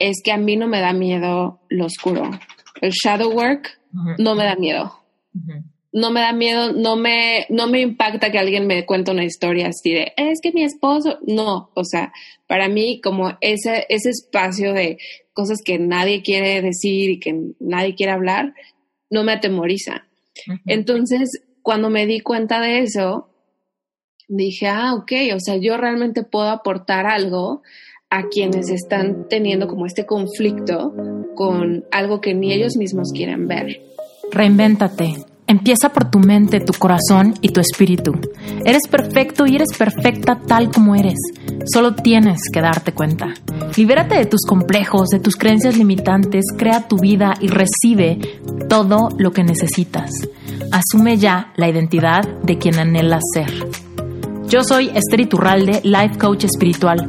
es que a mí no me da miedo lo oscuro. El shadow work no me da miedo. No me da miedo, no me, no me impacta que alguien me cuente una historia así de, es que mi esposo, no, o sea, para mí como ese, ese espacio de cosas que nadie quiere decir y que nadie quiere hablar, no me atemoriza. Entonces, cuando me di cuenta de eso, dije, ah, ok, o sea, yo realmente puedo aportar algo a quienes están teniendo como este conflicto con algo que ni ellos mismos quieren ver. Reinvéntate. Empieza por tu mente, tu corazón y tu espíritu. Eres perfecto y eres perfecta tal como eres. Solo tienes que darte cuenta. Libérate de tus complejos, de tus creencias limitantes, crea tu vida y recibe todo lo que necesitas. Asume ya la identidad de quien anhelas ser. Yo soy Esther Iturralde, Life Coach Espiritual.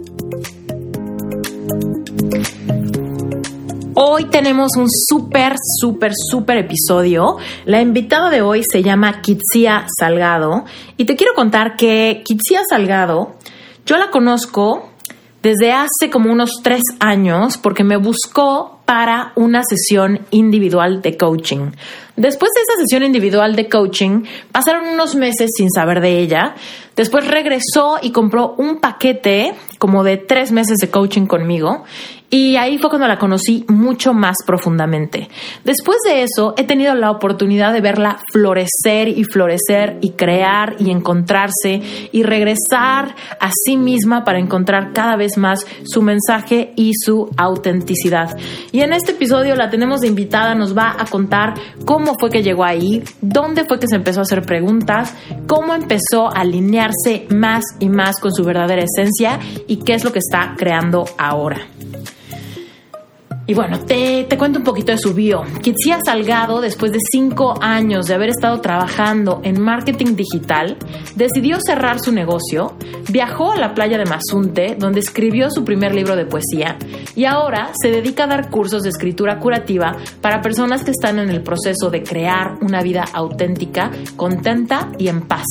Hoy tenemos un súper, súper, súper episodio. La invitada de hoy se llama Kitsia Salgado y te quiero contar que Kitsia Salgado, yo la conozco desde hace como unos tres años porque me buscó para una sesión individual de coaching. Después de esa sesión individual de coaching, pasaron unos meses sin saber de ella. Después regresó y compró un paquete como de tres meses de coaching conmigo y ahí fue cuando la conocí mucho más profundamente. Después de eso, he tenido la oportunidad de verla florecer y florecer y crear y encontrarse y regresar a sí misma para encontrar cada vez más su mensaje y su autenticidad. Y en este episodio la tenemos de invitada, nos va a contar cómo fue que llegó ahí, dónde fue que se empezó a hacer preguntas, cómo empezó a alinearse más y más con su verdadera esencia y qué es lo que está creando ahora. Y bueno, te, te, cuento un poquito de su bio. Kitsia Salgado, después de cinco años de haber estado trabajando en marketing digital, decidió cerrar su negocio, viajó a la playa de Mazunte, donde escribió su primer libro de poesía, y ahora se dedica a dar cursos de escritura curativa para personas que están en el proceso de crear una vida auténtica, contenta y en paz,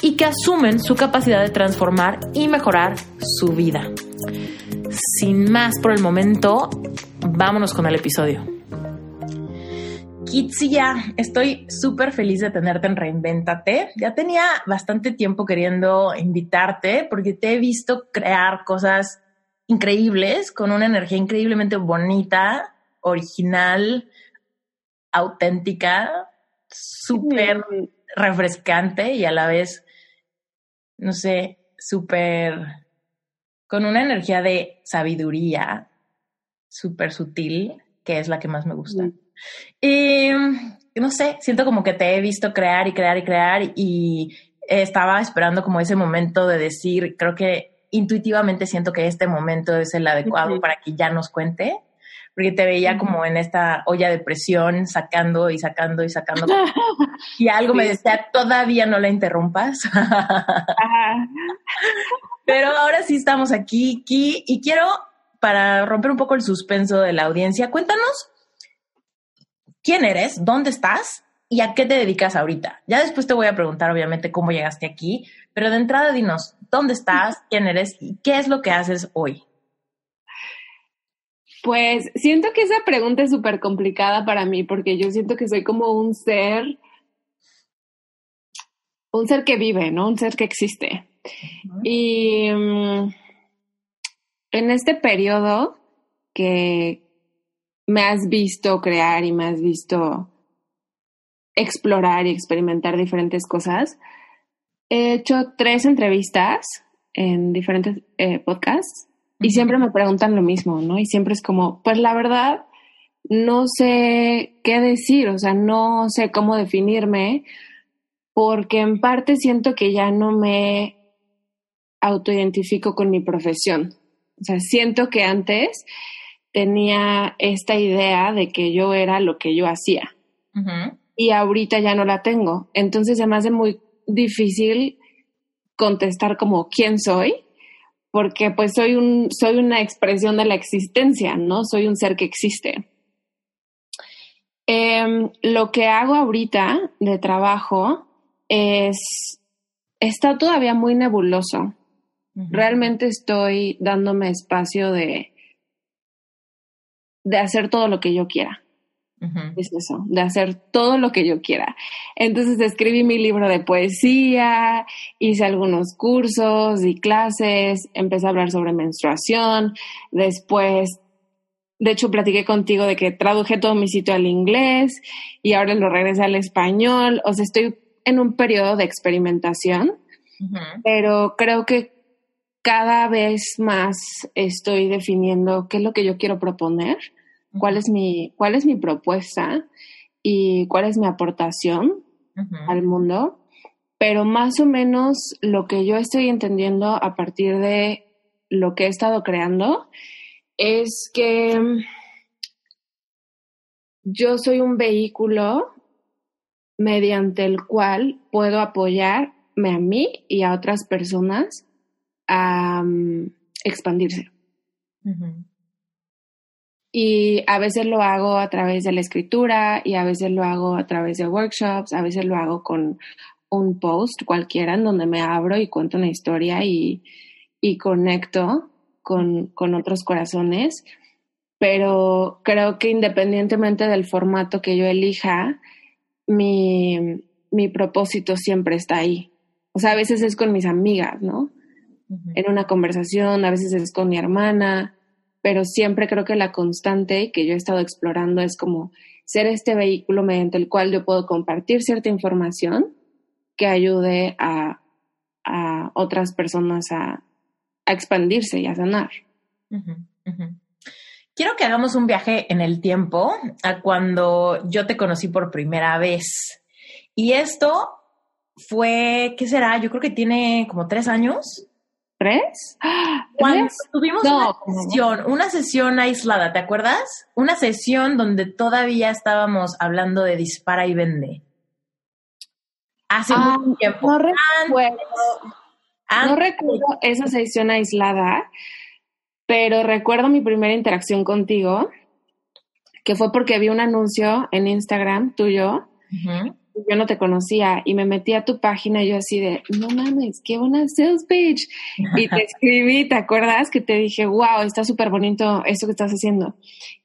y que asumen su capacidad de transformar y mejorar su vida. Sin más por el momento, vámonos con el episodio. Kitsia, estoy súper feliz de tenerte en Reinventate. Ya tenía bastante tiempo queriendo invitarte porque te he visto crear cosas increíbles con una energía increíblemente bonita, original, auténtica, súper refrescante y a la vez, no sé, súper con una energía de sabiduría súper sutil, que es la que más me gusta. Y no sé, siento como que te he visto crear y crear y crear y estaba esperando como ese momento de decir, creo que intuitivamente siento que este momento es el adecuado para que ya nos cuente, porque te veía como en esta olla de presión, sacando y sacando y sacando. y algo me decía, todavía no la interrumpas. Pero ahora sí estamos aquí, aquí y quiero para romper un poco el suspenso de la audiencia, cuéntanos quién eres, dónde estás y a qué te dedicas ahorita. Ya después te voy a preguntar, obviamente, cómo llegaste aquí, pero de entrada dinos dónde estás, quién eres y qué es lo que haces hoy. Pues siento que esa pregunta es súper complicada para mí porque yo siento que soy como un ser, un ser que vive, ¿no? Un ser que existe. Y mm, en este periodo que me has visto crear y me has visto explorar y experimentar diferentes cosas, he hecho tres entrevistas en diferentes eh, podcasts y siempre me preguntan lo mismo, ¿no? Y siempre es como, pues la verdad, no sé qué decir, o sea, no sé cómo definirme, porque en parte siento que ya no me autoidentifico con mi profesión. O sea, siento que antes tenía esta idea de que yo era lo que yo hacía. Y ahorita ya no la tengo. Entonces se me hace muy difícil contestar como quién soy, porque pues soy un, soy una expresión de la existencia, ¿no? Soy un ser que existe. Em, lo que hago ahorita de trabajo es, está todavía muy nebuloso. Realmente estoy dándome espacio de, de hacer todo lo que yo quiera. Es eso, de hacer todo lo que yo quiera. Entonces escribí mi libro de poesía, hice algunos cursos y clases, empecé a hablar sobre menstruación, después, de hecho, platiqué contigo de que traduje todo mi sitio al inglés y ahora lo regresé al español. O sea, estoy en un periodo de experimentación, pero creo que cada vez más estoy definiendo qué es lo que yo quiero proponer cuál es mi, cuál es mi propuesta y cuál es mi aportación al mundo, pero más o menos lo que yo estoy entendiendo a partir de lo que he estado creando es que yo soy un vehículo mediante el cual puedo apoyarme a mí y a otras personas a mm, expandirse. Y a veces lo hago a través de la escritura y a veces lo hago a través de workshops, a veces lo hago con un post cualquiera en donde me abro y cuento una historia y, y conecto con, con otros corazones. Pero creo que independientemente del formato que yo elija, mi, mi propósito siempre está ahí. O sea, a veces es con mis amigas, ¿no? En una conversación, a veces es con mi hermana, pero siempre creo que la constante que yo he estado explorando es como ser este vehículo mediante el cual yo puedo compartir cierta información que ayude a, otras personas a, expandirse y a sanar. Quiero que hagamos un viaje en el tiempo a cuando yo te conocí por primera vez. Y esto fue, ¿qué será? Yo creo que tiene como tres años. ¿Tres? Cuando tuvimos una sesión, una sesión aislada, ¿te acuerdas? Una sesión donde todavía estábamos hablando de dispara y vende. Hace ah, mucho tiempo. No recuerdo, no recuerdo esa sesión aislada, pero recuerdo mi primera interacción contigo, que fue porque vi un anuncio en Instagram tuyo yo no te conocía y me metí a tu página y yo así de, no mames, qué buena sales page. Y te escribí, ¿te acuerdas? Que te dije, wow, está súper bonito esto que estás haciendo.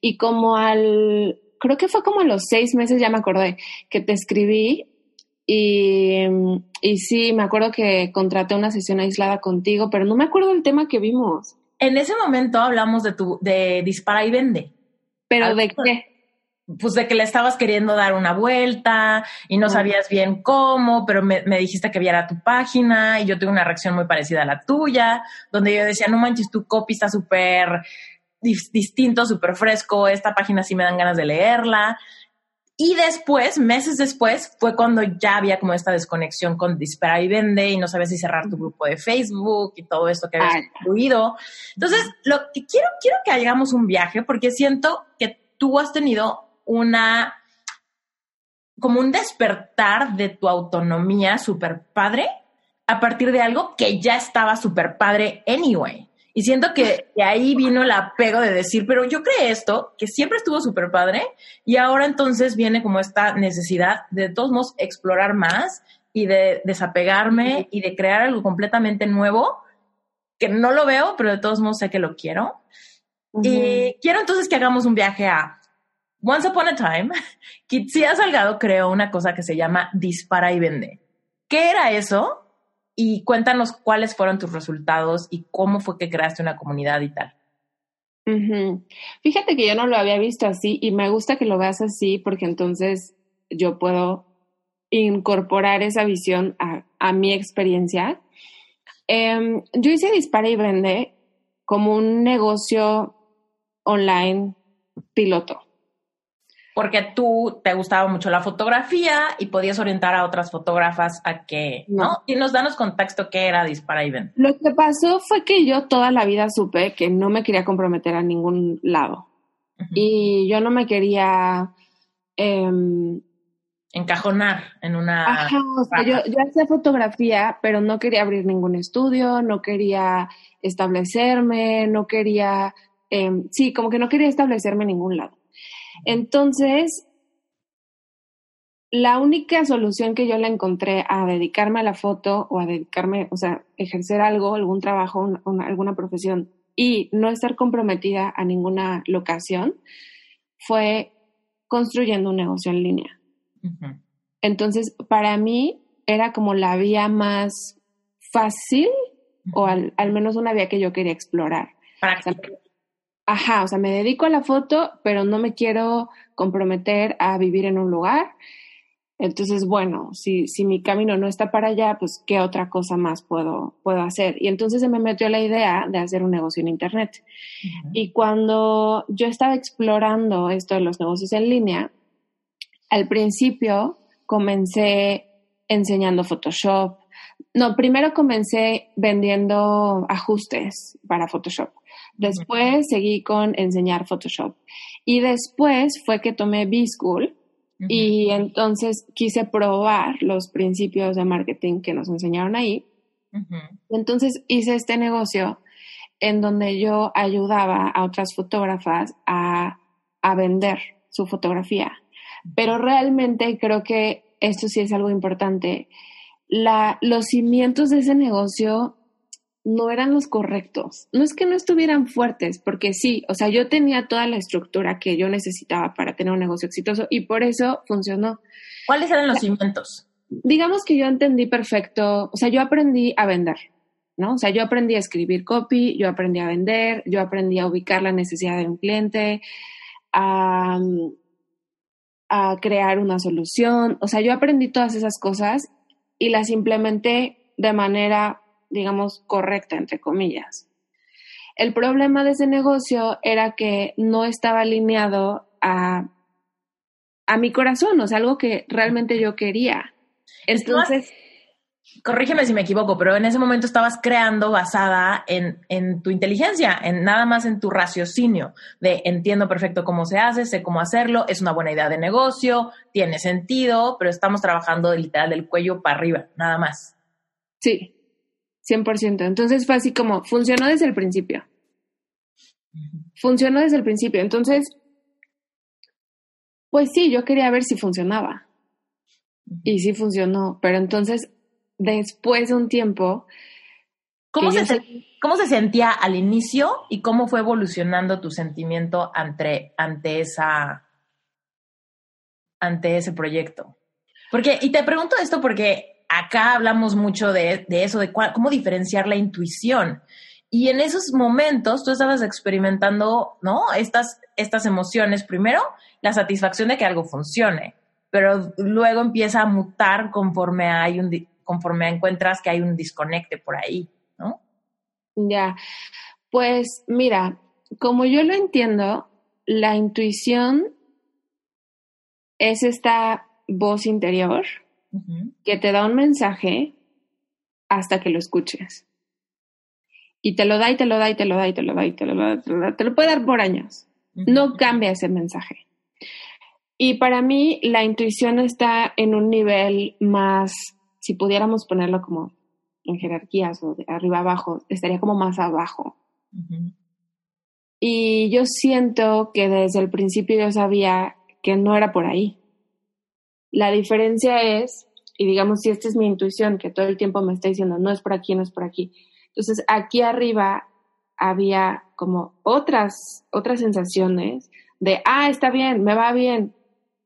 Y como al, creo que fue como a los seis meses, ya me acordé, que te escribí y, y sí, me acuerdo que contraté una sesión aislada contigo, pero no me acuerdo del tema que vimos. En ese momento hablamos de tu, de dispara y vende. ¿Pero de qué? Pues de que le estabas queriendo dar una vuelta y no sabías bien cómo, pero me, dijiste que viera tu página y yo tuve una reacción muy parecida a la tuya, donde yo decía, no manches, tu copy está súper distinto, súper fresco, esta página sí me dan ganas de leerla. Y después, meses después, fue cuando ya había como esta desconexión con Dispara y Vende y no sabías si cerrar tu grupo de Facebook y todo esto que habías incluido. Entonces, lo que quiero, quiero que hagamos un viaje porque siento que tú has tenido una, como un despertar de tu autonomía super padre a partir de algo que ya estaba super padre anyway. Y siento que de ahí vino el apego de decir, pero yo creé esto, que siempre estuvo súper padre, y ahora entonces viene como esta necesidad de, de todos modos explorar más y de desapegarme y de crear algo completamente nuevo, que no lo veo, pero de todos modos sé que lo quiero. Y quiero entonces que hagamos un viaje a Once upon a time, Kitsia Salgado creó una cosa que se llama Dispara y Vende. ¿Qué era eso? Y cuéntanos cuáles fueron tus resultados y cómo fue que creaste una comunidad y tal. Fíjate que yo no lo había visto así y me gusta que lo veas así porque entonces yo puedo incorporar esa visión a, mi experiencia. Em, yo hice Dispara y Vende como un negocio online piloto porque tú te gustaba mucho la fotografía y podías orientar a otras fotógrafas a que, ¿no? Y nos danos contexto qué era Dispara y Ven. Lo que pasó fue que yo toda la vida supe que no me quería comprometer a ningún lado. Y yo no me quería... Em, encajonar en una... Ajá, o sea, yo, yo hacía fotografía, pero no quería abrir ningún estudio, no quería establecerme, no quería, em, sí, como que no quería establecerme en ningún lado. Entonces, la única solución que yo le encontré a dedicarme a la foto o a dedicarme, o sea, ejercer algo, algún trabajo, alguna profesión y no estar comprometida a ninguna locación, fue construyendo un negocio en línea. Entonces, para mí era como la vía más fácil o al, menos una vía que yo quería explorar. Ajá, o sea, me dedico a la foto, pero no me quiero comprometer a vivir en un lugar. Entonces, bueno, si, si mi camino no está para allá, pues qué otra cosa más puedo, puedo hacer. Y entonces se me metió la idea de hacer un negocio en Internet. Y cuando yo estaba explorando esto de los negocios en línea, al principio comencé enseñando Photoshop. No, primero comencé vendiendo ajustes para Photoshop. Después seguí con enseñar Photoshop. Y después fue que tomé B-School y entonces quise probar los principios de marketing que nos enseñaron ahí. Entonces hice este negocio en donde yo ayudaba a otras fotógrafas a, a vender su fotografía. Pero realmente creo que esto sí es algo importante. La, los cimientos de ese negocio no eran los correctos. No es que no estuvieran fuertes, porque sí, o sea, yo tenía toda la estructura que yo necesitaba para tener un negocio exitoso y por eso funcionó. ¿Cuáles eran los cimientos? Digamos que yo entendí perfecto, o sea, yo aprendí a vender, ¿no? O sea, yo aprendí a escribir copy, yo aprendí a vender, yo aprendí a ubicar la necesidad de un cliente, a a crear una solución. O sea, yo aprendí todas esas cosas y las implementé de manera, digamos, correcta, entre comillas. El problema de ese negocio era que no estaba alineado a, a mi corazón, o sea, algo que realmente yo quería. Entonces corrígeme si me equivoco, pero en ese momento estabas creando basada en, en, tu inteligencia, en nada más en tu raciocinio, de entiendo perfecto cómo se hace, sé cómo hacerlo, es una buena idea de negocio, tiene sentido, pero estamos trabajando literal del cuello para arriba, nada más. Sí, 100%. Entonces fue así como, funcionó desde el principio. Funcionó desde el principio. Entonces, pues sí, yo quería ver si funcionaba. Y sí funcionó, pero entonces después de un tiempo... ¿Cómo se, ¿Cómo se sentía al inicio y cómo fue evolucionando tu sentimiento ante, ante, esa, ante ese proyecto? Porque, y te pregunto esto porque acá hablamos mucho de, eso, de cómo diferenciar la intuición. Y en esos momentos tú estabas experimentando, ¿no? Estas, estas emociones. Primero, la satisfacción de que algo funcione, pero luego empieza a mutar conforme hay conforme encuentras que hay un desconecte por ahí, ¿no? Ya, pues mira, como yo lo entiendo, la intuición es esta voz interior que te da un mensaje hasta que lo escuches. Y te lo da y te lo da y te lo da y te lo da y te lo da, te lo, da, te lo puede dar por años. No cambia ese mensaje. Y para mí la intuición está en un nivel más si pudiéramos ponerlo como en jerarquías o de arriba abajo, estaría como más abajo. Y yo siento que desde el principio yo sabía que no era por ahí. La diferencia es, y digamos, si esta es mi intuición, que todo el tiempo me está diciendo, no es por aquí, no es por aquí. Entonces, aquí arriba había como otras, otras sensaciones de, ah, está bien, me va bien,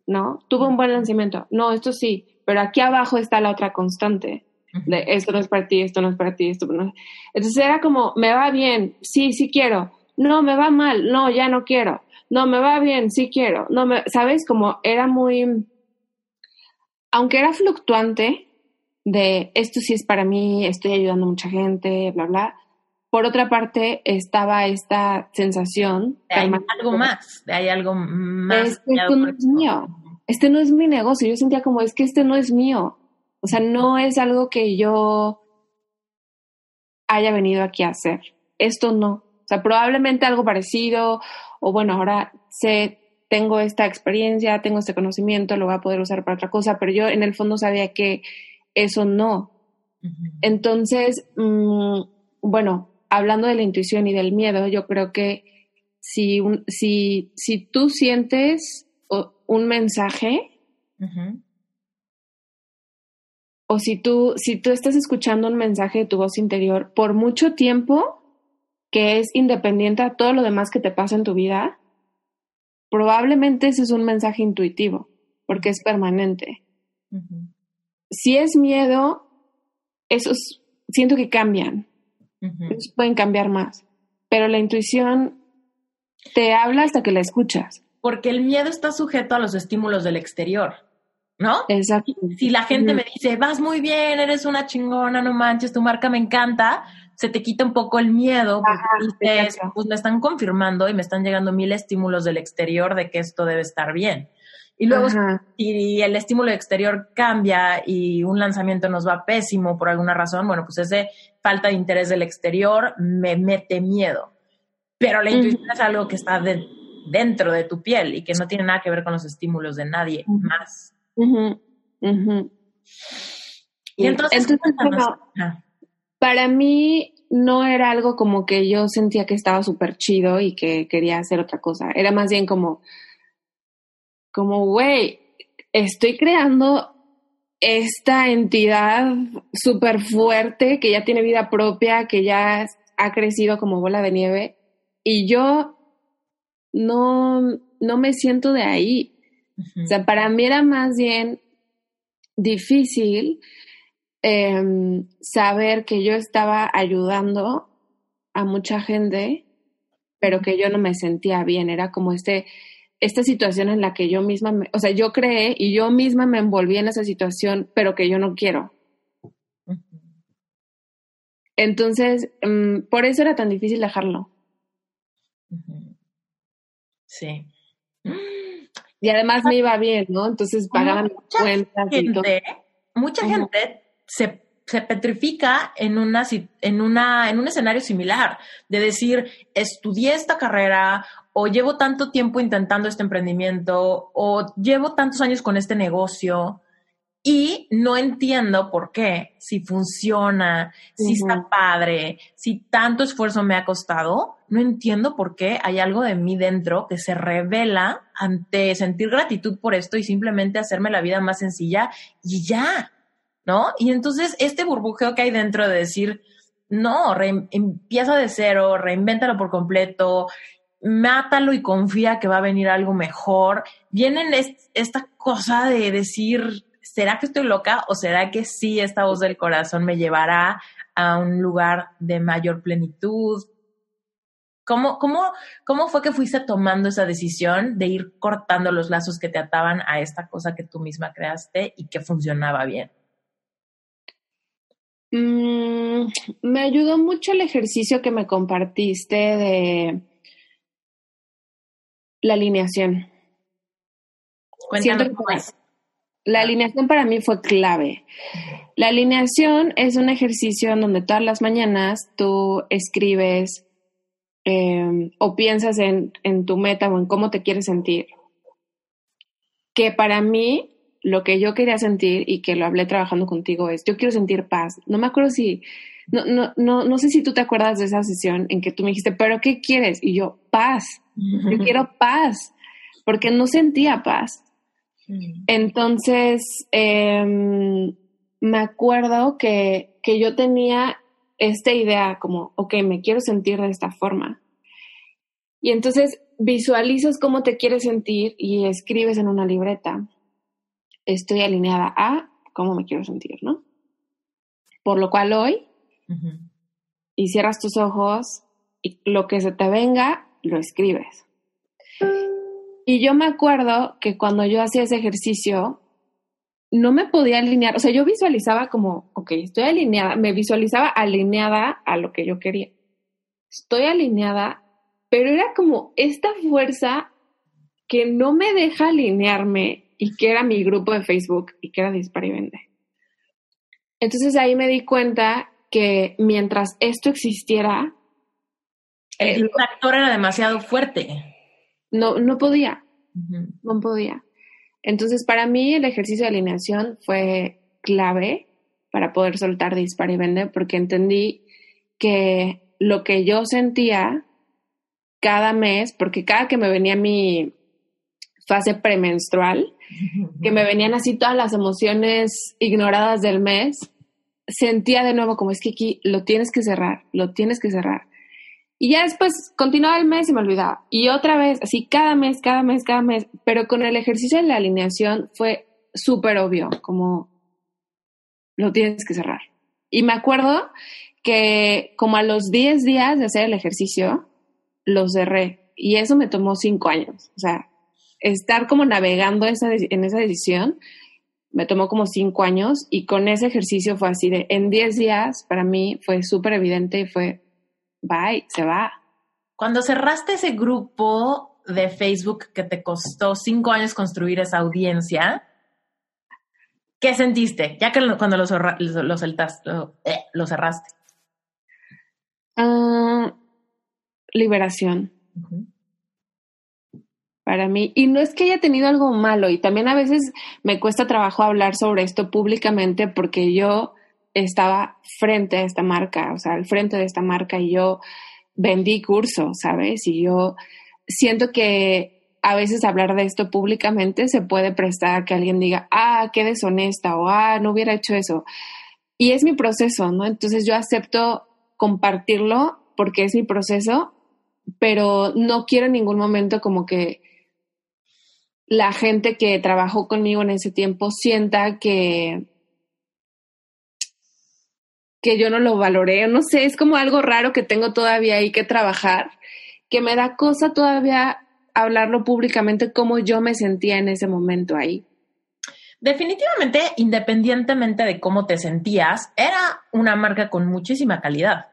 ¿no? Tuve un buen lanzamiento, no, esto sí, pero aquí abajo está la otra constante de esto no es para ti, esto no es para ti, esto no. Entonces era como, me va bien, sí, sí quiero, no, me va mal, no, ya no quiero, no, me va bien, sí quiero, no, me, ¿sabes? Como era muy, aunque era fluctuante de esto sí es para mí, estoy ayudando a mucha gente, bla, bla. Por otra parte, estaba esta sensación. De hay algo más, de hay algo más. esto no es mío este no es mi negocio. Yo sentía como, es que este no es mío. O sea, no es algo que yo haya venido aquí a hacer. Esto no. O sea, probablemente algo parecido, o bueno, ahora sé tengo esta experiencia, tengo este conocimiento, lo voy a poder usar para otra cosa, pero yo en el fondo sabía que eso no. Entonces, mm, bueno, hablando de la intuición y del miedo, yo creo que si, si, si tú sientes un mensaje, o si tú, si tú estás escuchando un mensaje de tu voz interior por mucho tiempo, que es independiente a todo lo demás que te pasa en tu vida, probablemente ese es un mensaje intuitivo, porque es permanente. Si es miedo, esos siento que cambian, pueden cambiar más, pero la intuición te habla hasta que la escuchas. Porque el miedo está sujeto a los estímulos del exterior. ¿no? Exacto. Si la gente me dice, vas muy bien, eres una chingona, no manches, tu marca me encanta, se te quita un poco el miedo porque pues me están confirmando y me están llegando mil estímulos del exterior de que esto debe estar bien. Y luego, si el estímulo exterior cambia y un lanzamiento nos va pésimo por alguna razón, bueno, pues ese falta de interés del exterior me mete miedo. Pero la intuición es algo que está dentro de tu piel y que no tiene nada que ver con los estímulos de nadie más. Y entonces, para mí no era algo como que yo sentía que estaba súper chido y que quería hacer otra cosa. Era más bien como, como, güey, estoy creando esta entidad súper fuerte que ya tiene vida propia, que ya ha crecido como bola de nieve y yo no, no me siento de ahí. O sea, para mí era más bien difícil em, saber que yo estaba ayudando a mucha gente, pero que yo no me sentía bien. Era como este, esta situación en la que yo misma, o sea, yo creé y yo misma me envolví en esa situación, pero que yo no quiero. Entonces, em, por eso era tan difícil dejarlo. Sí. Y además me iba bien, ¿no? Entonces pagaba mis cuentas y todo. Mucha gente se, se petrifica en, una, en, una, en un escenario similar, de decir, estudié esta carrera o llevo tanto tiempo intentando este emprendimiento o llevo tantos años con este negocio y no entiendo por qué, si funciona, si está padre, si tanto esfuerzo me ha costado, no entiendo por qué hay algo de mí dentro que se revela ante sentir gratitud por esto y simplemente hacerme la vida más sencilla y ya, ¿no? Y entonces este burbujeo que hay dentro de decir, no, empieza de cero, reinvéntalo por completo, mátalo y confía que va a venir algo mejor. Vienen esta cosa de decir, ¿será que estoy loca o será que sí esta voz del corazón me llevará a un lugar de mayor plenitud? ¿Cómo, cómo, cómo fue que fuiste tomando esa decisión de ir cortando los lazos que te ataban a esta cosa que tú misma creaste y que funcionaba bien? Mm, me ayudó mucho el ejercicio que me compartiste de la alineación. Cuéntame la alineación para mí fue clave. La alineación es un ejercicio en donde todas las mañanas tú escribes em, o piensas en, en tu meta o en cómo te quieres sentir. Que para mí lo que yo quería sentir y que lo hablé trabajando contigo es, yo quiero sentir paz. No me acuerdo si, no, no, no, no sé si tú te acuerdas de esa sesión en que tú me dijiste, pero ¿qué quieres? Y yo, paz. Yo quiero paz, porque no sentía paz. Entonces, em, me acuerdo que, que yo tenía esta idea como, ok, me quiero sentir de esta forma. Y entonces visualizas cómo te quieres sentir y escribes en una libreta, estoy alineada a cómo me quiero sentir, ¿no? Por lo cual hoy, y cierras tus ojos y lo que se te venga, lo escribes. Y yo me acuerdo que cuando yo hacía ese ejercicio, no me podía alinear, o sea, yo visualizaba como, ok, estoy alineada, me visualizaba alineada a lo que yo quería. Estoy alineada, pero era como esta fuerza que no me deja alinearme y que era mi grupo de Facebook y que era Dispar y Vende. Entonces ahí me di cuenta que mientras esto existiera... El factor era demasiado fuerte no, no podía. no podía. Entonces, para mí el ejercicio de alineación fue clave para poder soltar dispar y vende, porque entendí que lo que yo sentía cada mes, porque cada que me venía mi fase premenstrual, que me venían así todas las emociones ignoradas del mes, sentía de nuevo como es que aquí lo tienes que cerrar, lo tienes que cerrar. Y ya después continuaba el mes y me olvidaba. Y otra vez, así cada mes, cada mes, cada mes. Pero con el ejercicio de la alineación fue súper obvio, como lo tienes que cerrar. Y me acuerdo que como a los 10 días de hacer el ejercicio, lo cerré. Y eso me tomó cinco años. O sea, estar como navegando esa, en esa decisión me tomó como cinco años y con ese ejercicio fue así de, en 10 días para mí fue súper evidente y fue, bye, se va. Cuando cerraste ese grupo de Facebook que te costó cinco años construir esa audiencia, ¿qué sentiste? Ya que cuando lo, lo, eh, lo, cerraste. Ah, liberación. Para mí. Y no es que haya tenido algo malo, y también a veces me cuesta trabajo hablar sobre esto públicamente porque yo estaba frente a esta marca, o sea, al frente de esta marca y yo vendí cursos, ¿sabes? Y yo siento que a veces hablar de esto públicamente se puede prestar a que alguien diga, ah, qué deshonesta o ah, no hubiera hecho eso. Y es mi proceso, ¿no? Entonces yo acepto compartirlo porque es mi proceso, pero no quiero en ningún momento como que la gente que trabajó conmigo en ese tiempo sienta que que yo no lo valoré, no sé, es como algo raro que tengo todavía ahí que trabajar, que me da cosa todavía hablarlo públicamente como yo me sentía en ese momento ahí. Definitivamente, independientemente de cómo te sentías, era una marca con muchísima calidad.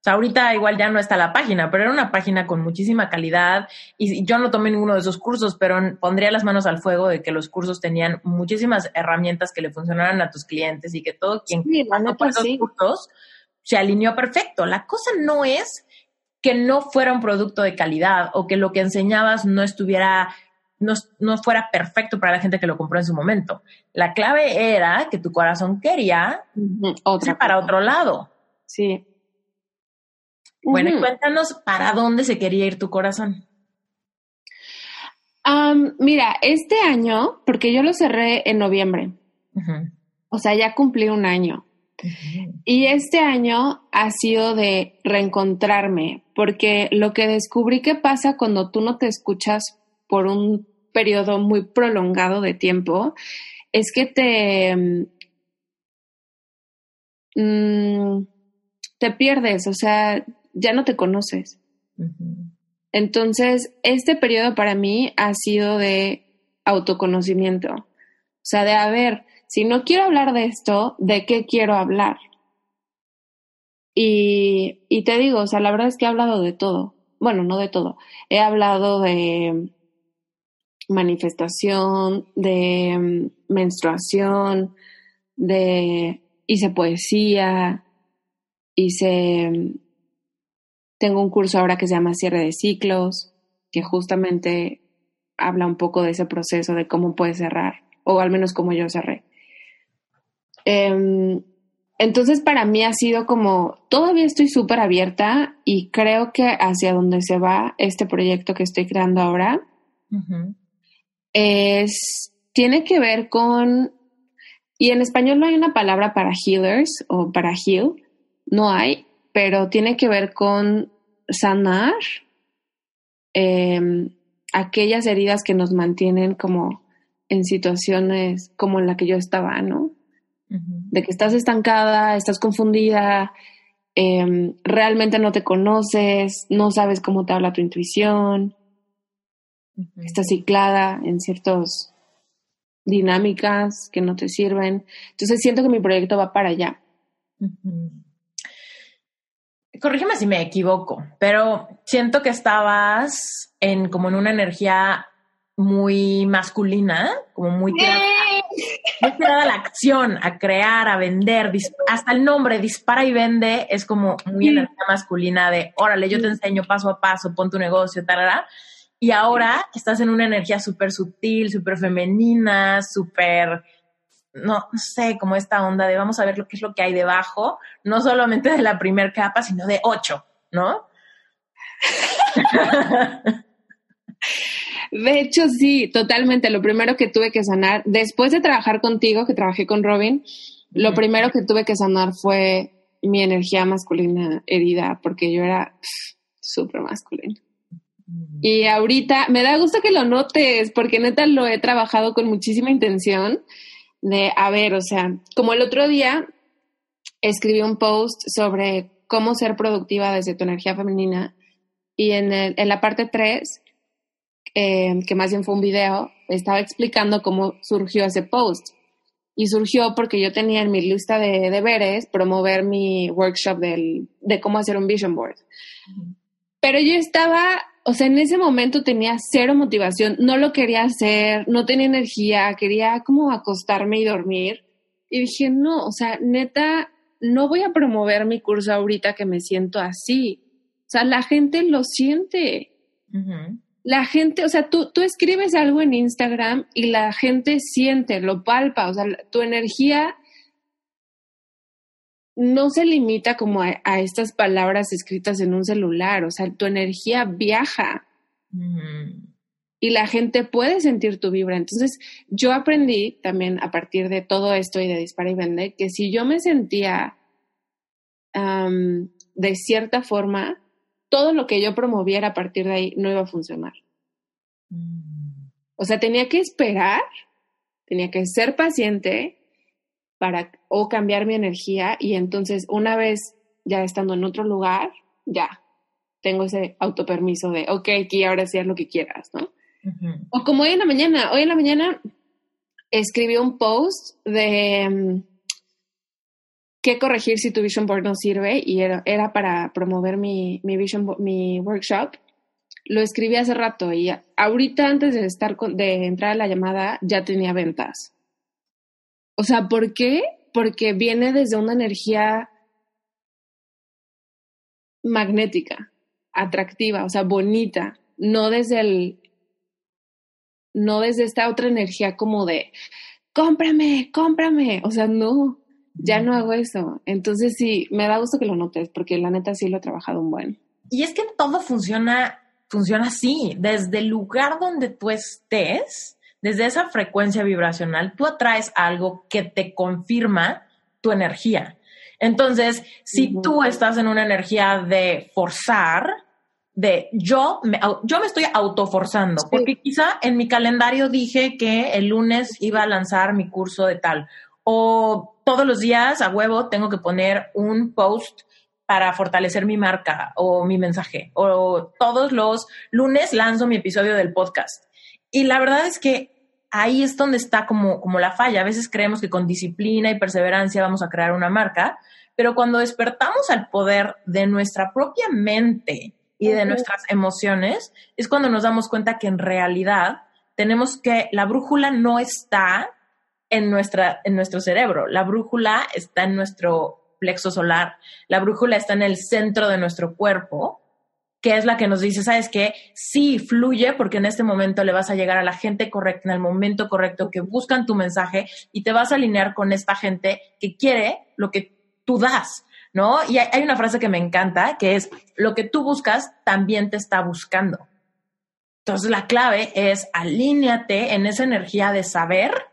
O sea, ahorita igual ya no está la página, pero era una página con muchísima calidad y yo no tomé ninguno de esos cursos, pero pondría las manos al fuego de que los cursos tenían muchísimas herramientas que le funcionaran a tus clientes y que todo quien sí, pasó por esos cursos se alineó perfecto. La cosa no es que no fuera un producto de calidad o que lo que enseñabas no estuviera no, no, fuera perfecto para la gente que lo compró en su momento. La clave era que tu corazón quería Otra para otro lado. Sí. Bueno, cuéntanos para dónde se quería ir tu corazón. mira, este año, porque yo lo cerré en noviembre, o sea, ya cumplí un año. Y este año ha sido de reencontrarme, porque lo que descubrí que pasa cuando tú no te escuchas por un periodo muy prolongado de tiempo, es que te... Mm, te pierdes, o sea, ya no te conoces. Entonces, este periodo para mí ha sido de autoconocimiento. O sea, de, a ver, si no quiero hablar de esto, ¿de qué quiero hablar? Y, y te digo, o sea, la verdad es que he hablado de todo. Bueno, no de todo. He hablado de manifestación, de menstruación, de hice poesía, hice tengo un curso ahora que se llama Cierre de Ciclos, que justamente habla un poco de ese proceso de cómo puedes cerrar, o al menos cómo yo cerré. Em, entonces para mí ha sido como, todavía estoy súper abierta y creo que hacia donde se va este proyecto que estoy creando ahora es, tiene que ver con, y en español no hay una palabra para healers o para heal, no hay, pero tiene que ver con sanar em, aquellas heridas que nos mantienen como en situaciones como en la que yo estaba, ¿no? De que estás estancada, estás confundida, em, realmente no te conoces, no sabes cómo te habla tu intuición, estás ciclada en ciertas dinámicas que no te sirven. Entonces siento que mi proyecto va para allá corrígeme si me equivoco, pero siento que estabas en como en una energía muy masculina, como muy tirada, a la acción, a crear, a vender, hasta el nombre, dispara y vende, es como muy energía masculina de, órale, yo te enseño paso a paso, pon tu negocio, tal, Y ahora estás en una energía súper sutil, súper femenina, súper, no, sé, como esta onda de vamos a ver lo que es lo que hay debajo, no solamente de la primer capa, sino de ocho, ¿no? De hecho, sí, totalmente. Lo primero que tuve que sanar, después de trabajar contigo, que trabajé con Robin, lo primero que tuve que sanar fue mi energía masculina herida, porque yo era súper masculina. Y ahorita me da gusto que lo notes, porque neta lo he trabajado con muchísima intención de, a ver, o sea, como el otro día escribí un post sobre cómo ser productiva desde tu energía femenina y en, en la parte 3, eh, que más bien fue un video, estaba explicando cómo surgió ese post. Y surgió porque yo tenía en mi lista de deberes promover mi workshop del, de cómo hacer un vision board. Pero yo estaba, o sea, en ese momento tenía cero motivación, no lo quería hacer, no tenía energía, quería como acostarme y dormir. Y dije, no, o sea, neta, no voy a promover mi curso ahorita que me siento así. O sea, la gente lo siente. La gente, o sea, tú, tú escribes algo en Instagram y la gente siente, lo palpa, o sea, tu energía no se limita como a, estas palabras escritas en un celular, o sea, tu energía viaja. Y la gente puede sentir tu vibra. Entonces, yo aprendí también a partir de todo esto y de Dispara y Vende, que si yo me sentía de cierta forma, todo lo que yo promoviera a partir de ahí no iba a funcionar. O sea, tenía que esperar, tenía que ser paciente para o cambiar mi energía y entonces una vez ya estando en otro lugar, ya tengo ese autopermiso de, ok, aquí ahora sí haz lo que quieras, ¿no? O como hoy en la mañana, hoy en la mañana escribí un post de mm, qué corregir si tu vision board no sirve y era, era para promover mi, mi vision mi workshop. Lo escribí hace rato y ahorita antes de estar de entrar a la llamada ya tenía ventas. O sea, ¿por qué? Porque viene desde una energía magnética, atractiva, o sea, bonita, no desde el no desde esta otra energía como de cómprame, cómprame, o sea, no, ya no hago eso. Entonces sí, me da gusto que lo notes, porque la neta sí lo he trabajado un buen. Y es que todo funciona, funciona así. Desde el lugar donde tú estés, desde esa frecuencia vibracional, tú atraes algo que te confirma tu energía. Entonces, si tú estás en una energía de forzar, de yo me, yo me estoy autoforzando, porque quizá en mi calendario dije que el lunes iba a lanzar mi curso de tal, o todos los días a huevo tengo que poner un post para fortalecer mi marca o mi mensaje, o todos los lunes lanzo mi episodio del podcast. Y la verdad es que ahí es donde está como, como la falla. A veces creemos que con disciplina y perseverancia vamos a crear una marca, pero cuando despertamos al poder de nuestra propia mente y de nuestras emociones, es cuando nos damos cuenta que en realidad tenemos que, la brújula no está en, nuestra, en nuestro cerebro. La brújula está en nuestro plexo solar. La brújula está en el centro de nuestro cuerpo, que es la que nos dice, ¿sabes qué? Sí, fluye porque en este momento le vas a llegar a la gente correcta, en el momento correcto, que buscan tu mensaje y te vas a alinear con esta gente que quiere lo que tú das. ¿No? Y hay una frase que me encanta, que es, lo que tú buscas también te está buscando. Entonces la clave es alíñate en esa energía de saber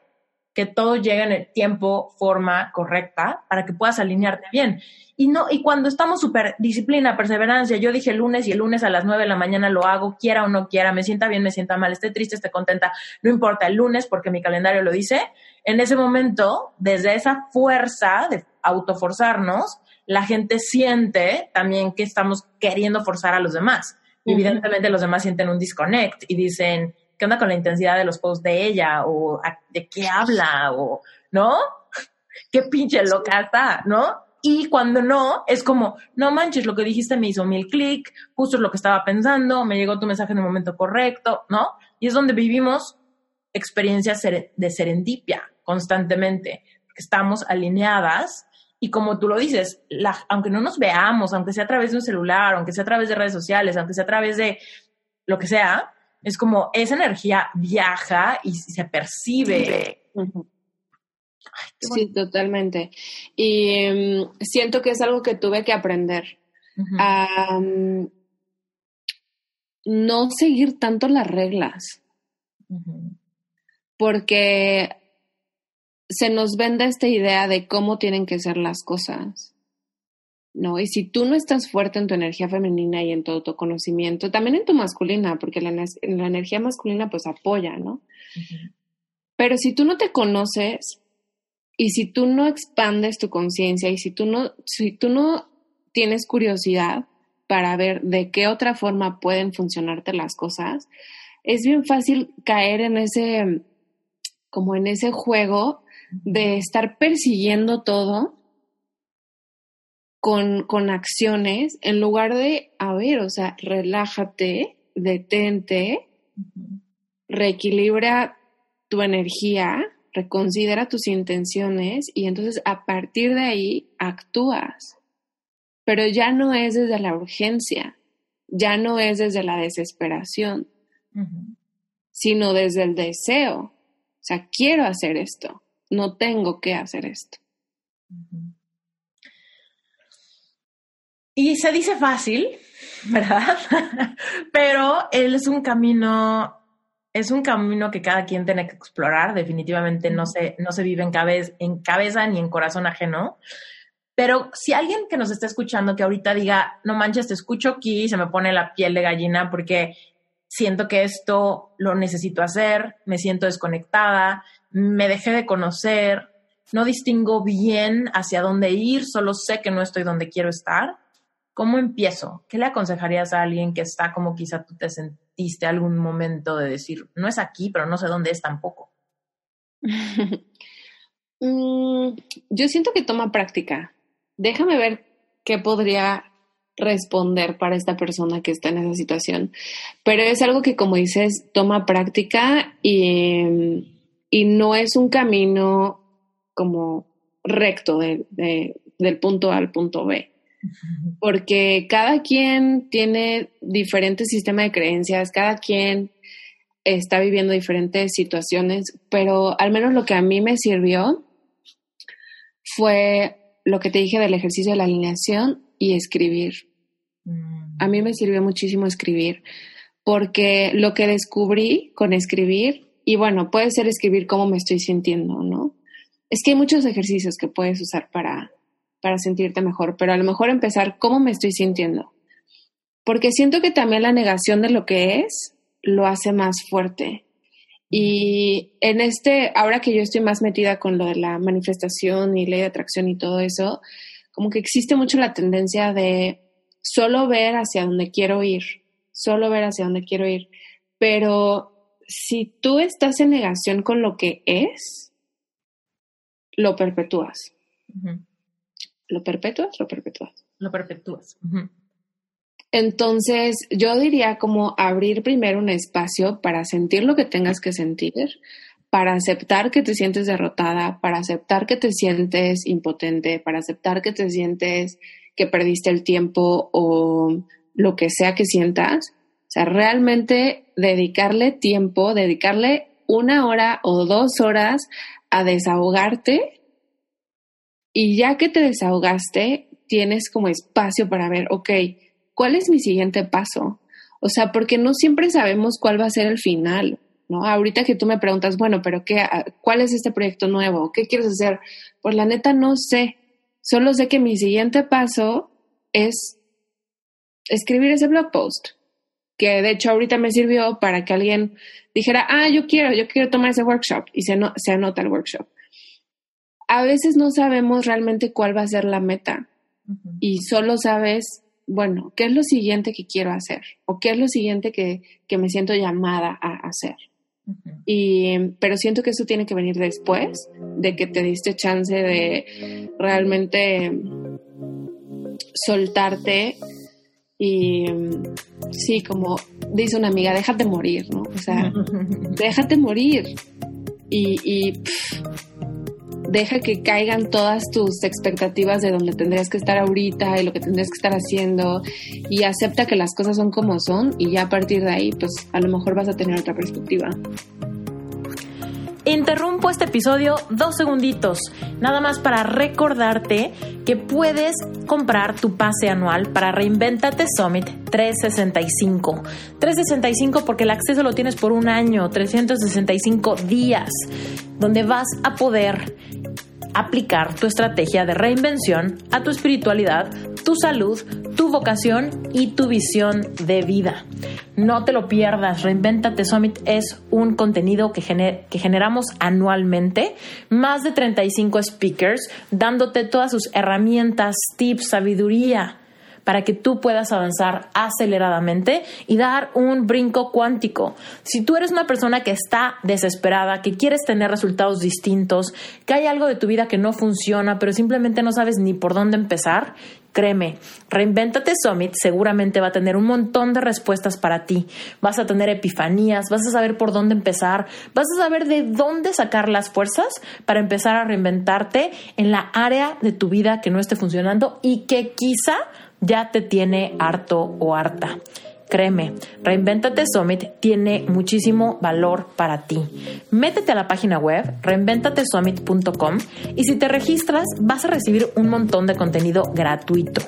que todo llegue en el tiempo, forma correcta para que puedas alinearte bien. Y no, y cuando estamos súper disciplina, perseverancia, yo dije el lunes y el lunes a las 9 de la mañana lo hago, quiera o no quiera, me sienta bien, me sienta mal, esté triste, esté contenta, no importa el lunes porque mi calendario lo dice. En ese momento, desde esa fuerza de autoforzarnos, la gente siente también que estamos queriendo forzar a los demás. Evidentemente los demás sienten un disconnect y dicen, ¿qué onda con la intensidad de los posts de ella? ¿O de qué habla? ¿O no? ¿Qué pinche loca está? ¿No? Y cuando no, es como, no manches, lo que dijiste me hizo mil clic, justo es lo que estaba pensando, me llegó tu mensaje en el momento correcto, ¿no? Y es donde vivimos experiencias de serendipia constantemente, porque estamos alineadas y como tú lo dices, aunque no nos veamos, aunque sea a través de un celular, aunque sea a través de redes sociales, aunque sea a través de lo que sea, Es como esa energía viaja y se percibe. sí, totalmente. Y em, siento que es algo que tuve que aprender. a no seguir tanto las reglas. Porque se nos vende esta idea de cómo tienen que ser las cosas. ¿No? Y si tú no estás fuerte en tu energía femenina y en todo tu conocimiento, también en tu masculina, porque la, la energía masculina pues apoya, ¿no? Pero si tú no te conoces y si tú no expandes tu conciencia y si tú no, si tú no tienes curiosidad para ver de qué otra forma pueden funcionarte las cosas, es bien fácil caer en ese, como en ese juego de estar persiguiendo todo con, con acciones en lugar de, a ver, o sea, relájate, detente, reequilibra tu energía, reconsidera tus intenciones y entonces a partir de ahí actúas. Pero ya no es desde la urgencia, ya no es desde la desesperación, sino desde el deseo. O sea, quiero hacer esto, no tengo que hacer esto. Y se dice fácil, ¿verdad? Pero él es un camino, es un camino que cada quien tiene que explorar. Definitivamente no se, no se vive en, en cabeza ni en corazón ajeno. Pero si alguien que nos está escuchando que ahorita diga, no manches, te escucho aquí y se me pone la piel de gallina porque siento que esto lo necesito hacer, me siento desconectada, me dejé de conocer, no distingo bien hacia dónde ir, solo sé que no estoy donde quiero estar ¿Cómo empiezo? ¿Qué le aconsejarías a alguien que está como quizá tú te sentiste algún momento de decir, no es aquí, pero no sé dónde es tampoco? Mm, yo siento que toma práctica. Déjame ver qué podría responder para esta persona que está en esa situación. Pero es algo que, como dices, toma práctica y, y no es un camino como recto del punto A al punto B porque cada quien tiene diferentes sistemas de creencias, cada quien está viviendo diferentes situaciones, pero al menos lo que a mí me sirvió fue lo que te dije del ejercicio de la alineación y escribir. A mí me sirvió muchísimo escribir, porque lo que descubrí con escribir, y bueno, puede ser escribir cómo me estoy sintiendo, ¿no? Es que hay muchos ejercicios que puedes usar para, para sentirte mejor, pero a lo mejor empezar cómo me estoy sintiendo. Porque siento que también la negación de lo que es lo hace más fuerte. Y en este, ahora que yo estoy más metida con lo de la manifestación y ley de atracción y todo eso, como que existe mucho la tendencia de solo ver hacia donde quiero ir, solo ver hacia donde quiero ir. Pero si tú estás en negación con lo que es, lo perpetúas. ¿Lo perpetúas? Lo perpetúas. Lo perpetúas. Entonces, yo diría como abrir primero un espacio para sentir lo que tengas que sentir, para aceptar que te sientes derrotada, para aceptar que te sientes impotente, para aceptar que te sientes que perdiste el tiempo o lo que sea que sientas. O sea, realmente dedicarle tiempo, dedicarle una hora o dos horas a desahogarte y ya que te desahogaste, tienes como espacio para ver, ok, ¿cuál es mi siguiente paso? O sea, porque no siempre sabemos cuál va a ser el final, ¿no? Ahorita que tú me preguntas, bueno, pero qué, ¿cuál es este proyecto nuevo? ¿Qué quieres hacer? Pues la neta no sé. Solo sé que mi siguiente paso es escribir ese blog post, que de hecho ahorita me sirvió para que alguien dijera, ah, yo quiero, yo quiero tomar ese workshop y se, se anota el workshop a veces no sabemos realmente cuál va a ser la meta y solo sabes, bueno, qué es lo siguiente que quiero hacer o qué es lo siguiente que, me siento llamada a hacer. y, pero siento que eso tiene que venir después de que te diste chance de realmente soltarte y sí, como dice una amiga, déjate morir, ¿no? O sea, déjate morir. Y, y deja que caigan todas tus expectativas de donde tendrías que estar ahorita y lo que tendrías que estar haciendo y acepta que las cosas son como son y ya a partir de ahí pues a lo mejor vas a tener otra perspectiva. Interrumpo este episodio dos segunditos, nada más para recordarte que puedes comprar tu pase anual para Reinventate Summit 365. 365 porque el acceso lo tienes por un año, 365 días, donde vas a poder aplicar tu estrategia de reinvención a tu espiritualidad, tu salud, tu vocación y tu visión de vida. No te lo pierdas, Reinventate Summit es un contenido que, que generamos anualmente, más de 35 speakers, dándote todas sus herramientas, tips, sabiduría para que tú puedas avanzar aceleradamente y dar un brinco cuántico. Si tú eres una persona que está desesperada, que quieres tener resultados distintos, que hay algo de tu vida que no funciona, pero simplemente no sabes ni por dónde empezar, Créeme, Reinventate Summit seguramente va a tener un montón de respuestas para ti. Vas a tener epifanías, vas a saber por dónde empezar, vas a saber de dónde sacar las fuerzas para empezar a reinventarte en la área de tu vida que no esté funcionando y que quizá ya te tiene harto o harta. Créeme, Reinventate Summit tiene muchísimo valor para ti. Métete a la página web reinventatesummit.com y si te registras vas a recibir un montón de contenido gratuito.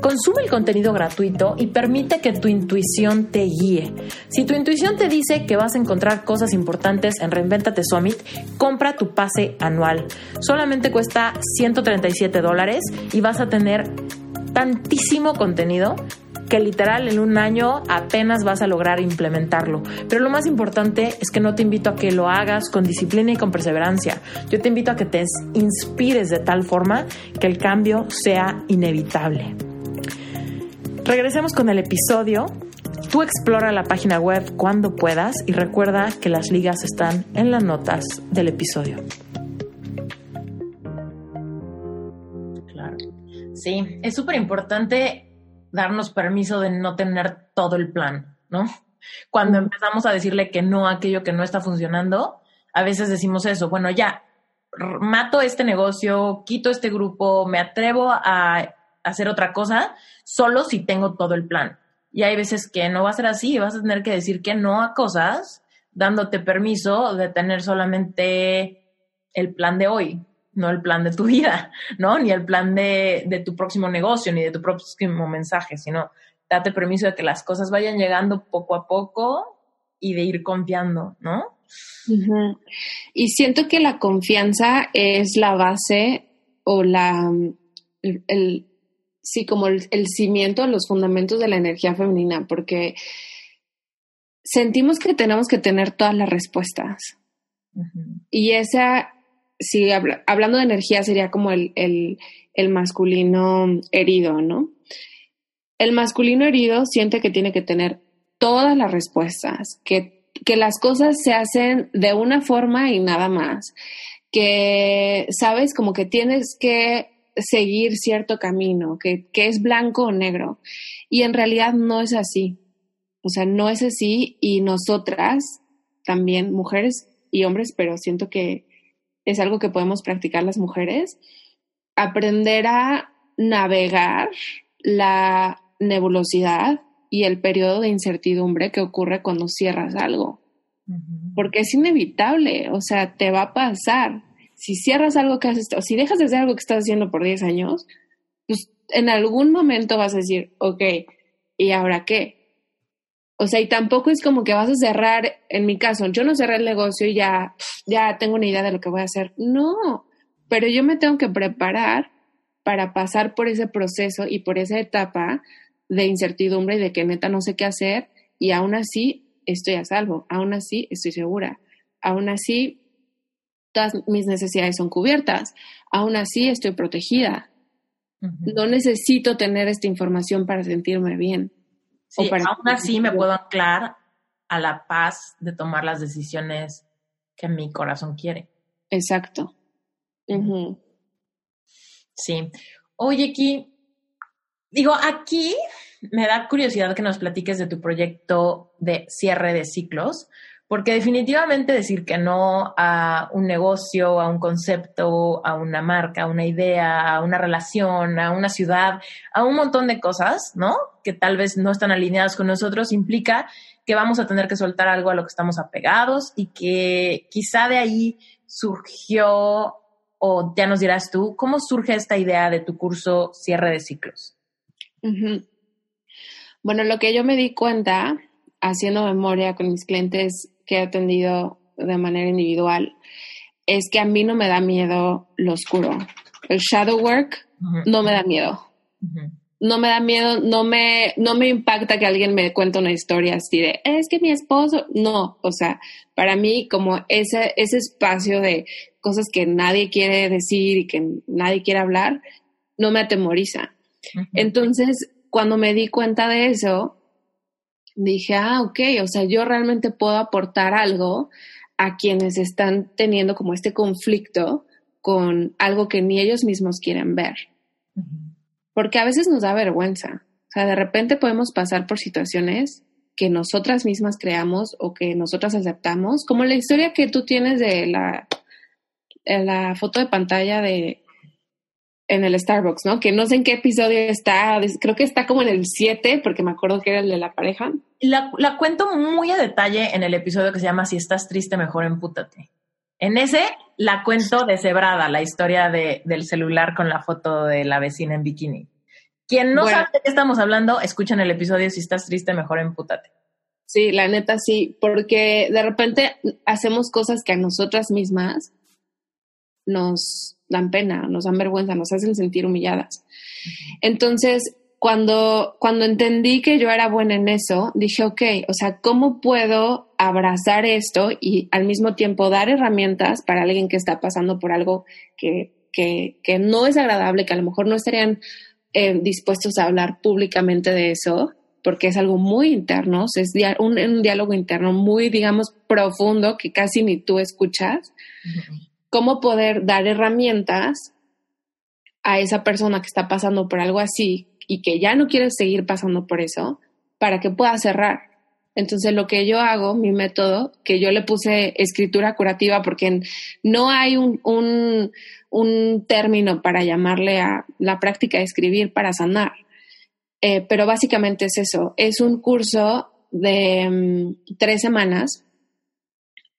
Consume el contenido gratuito y permite que tu intuición te guíe. Si tu intuición te dice que vas a encontrar cosas importantes en Reinventate Summit, compra tu pase anual. Solamente cuesta 137 dólares y vas a tener tantísimo contenido que literal en un año apenas vas a lograr implementarlo. Pero lo más importante es que no te invito a que lo hagas con disciplina y con perseverancia. Yo te invito a que te inspires de tal forma que el cambio sea inevitable. Regresemos con el episodio. Tú explora la página web cuando puedas y recuerda que las ligas están en las notas del episodio. Sí, es súper importante darnos permiso de no tener todo el plan, ¿no? Cuando empezamos a decirle que no a aquello que no está funcionando, a veces decimos eso, bueno, ya, mato este negocio, quito este grupo, me atrevo a hacer otra cosa, solo si tengo todo el plan. Y hay veces que no va a ser así, vas a tener que decir que no a cosas, dándote permiso de tener solamente el plan de hoy, no el plan de tu vida, ¿no? Ni el plan de, tu próximo negocio, ni de tu próximo mensaje, sino date permiso de que las cosas vayan llegando poco a poco y de ir confiando, ¿no? Y siento que la confianza es la base o la, el, sí, como el, cimiento, los fundamentos de la energía femenina, porque sentimos que tenemos que tener todas las respuestas. Y esa si hablando de energía sería como el, el, masculino herido, ¿no? El masculino herido siente que tiene que tener todas las respuestas, que, que las cosas se hacen de una forma y nada más, que sabes como que tienes que seguir cierto camino, que, que es blanco o negro. Y en realidad no es así. O sea, no es así y nosotras también, mujeres y hombres, pero siento que es algo que podemos practicar las mujeres, aprender a navegar la nebulosidad y el periodo de incertidumbre que ocurre cuando cierras algo. Porque es inevitable, o sea, te va a pasar. Si cierras algo que haces, o si dejas de hacer algo que estás haciendo por 10 años, pues en algún momento vas a decir, ok, ¿y ahora qué? O sea, y tampoco es como que vas a cerrar, en mi caso, yo no cerré el negocio y ya, ya tengo una idea de lo que voy a hacer. No, pero yo me tengo que preparar para pasar por ese proceso y por esa etapa de incertidumbre y de que neta no sé qué hacer y aún así estoy a salvo, aún así estoy segura, aún así todas mis necesidades son cubiertas, aún así estoy protegida. No necesito tener esta información para sentirme bien. Sí, aún así me puedo anclar a la paz de tomar las decisiones que mi corazón quiere. Exacto. Sí. Oye, aquí, digo, aquí me da curiosidad que nos platiques de tu proyecto de cierre de ciclos, porque definitivamente decir que no a un negocio, a un concepto, a una marca, a una idea, a una relación, a una ciudad, a un montón de cosas, ¿no? Que tal vez no están alineadas con nosotros, implica que vamos a tener que soltar algo a lo que estamos apegados y que quizá de ahí surgió, o ya nos dirás tú, ¿cómo surge esta idea de tu curso cierre de ciclos? Bueno, lo que yo me di cuenta haciendo memoria con mis clientes que he atendido de manera individual, es que a mí no me da miedo lo oscuro. El shadow work no me da miedo. No me da miedo, no me, no me impacta que alguien me cuente una historia así de, es que mi esposo, no, o sea, para mí como ese, ese espacio de cosas que nadie quiere decir y que nadie quiere hablar, no me atemoriza. Entonces, cuando me di cuenta de eso, dije, ah, ok, o sea, yo realmente puedo aportar algo a quienes están teniendo como este conflicto con algo que ni ellos mismos quieren ver. Porque a veces nos da vergüenza. O sea, de repente podemos pasar por situaciones que nosotras mismas creamos o que nosotras aceptamos, como la historia que tú tienes de la, la foto de pantalla de en el Starbucks, ¿no? Que no sé en qué episodio está, creo que está como en el 7, porque me acuerdo que era el de la pareja. La, la cuento muy a detalle en el episodio que se llama Si estás triste, mejor empútate. En ese la cuento deshebrada, la historia de, del celular con la foto de la vecina en bikini. Quien no sabe de qué estamos hablando, escuchen el episodio Si estás triste, mejor empútate. Sí, la neta sí, porque de repente hacemos cosas que a nosotras mismas nos dan pena, nos dan vergüenza, nos hacen sentir humilladas. Entonces, cuando, cuando entendí que yo era buena en eso, dije, ok, o sea, ¿cómo puedo abrazar esto y al mismo tiempo dar herramientas para alguien que está pasando por algo que, que, que no es agradable, que a lo mejor no estarían eh, dispuestos a hablar públicamente de eso? porque es algo muy interno, es un, un, diálogo interno muy, digamos, profundo que casi ni tú escuchas cómo poder dar herramientas a esa persona que está pasando por algo así y que ya no quiere seguir pasando por eso para que pueda cerrar. Entonces lo que yo hago, mi método, que yo le puse escritura curativa porque no hay un, un, término para llamarle a la práctica de escribir para sanar. Eh, pero básicamente es eso, es un curso de mm, tres semanas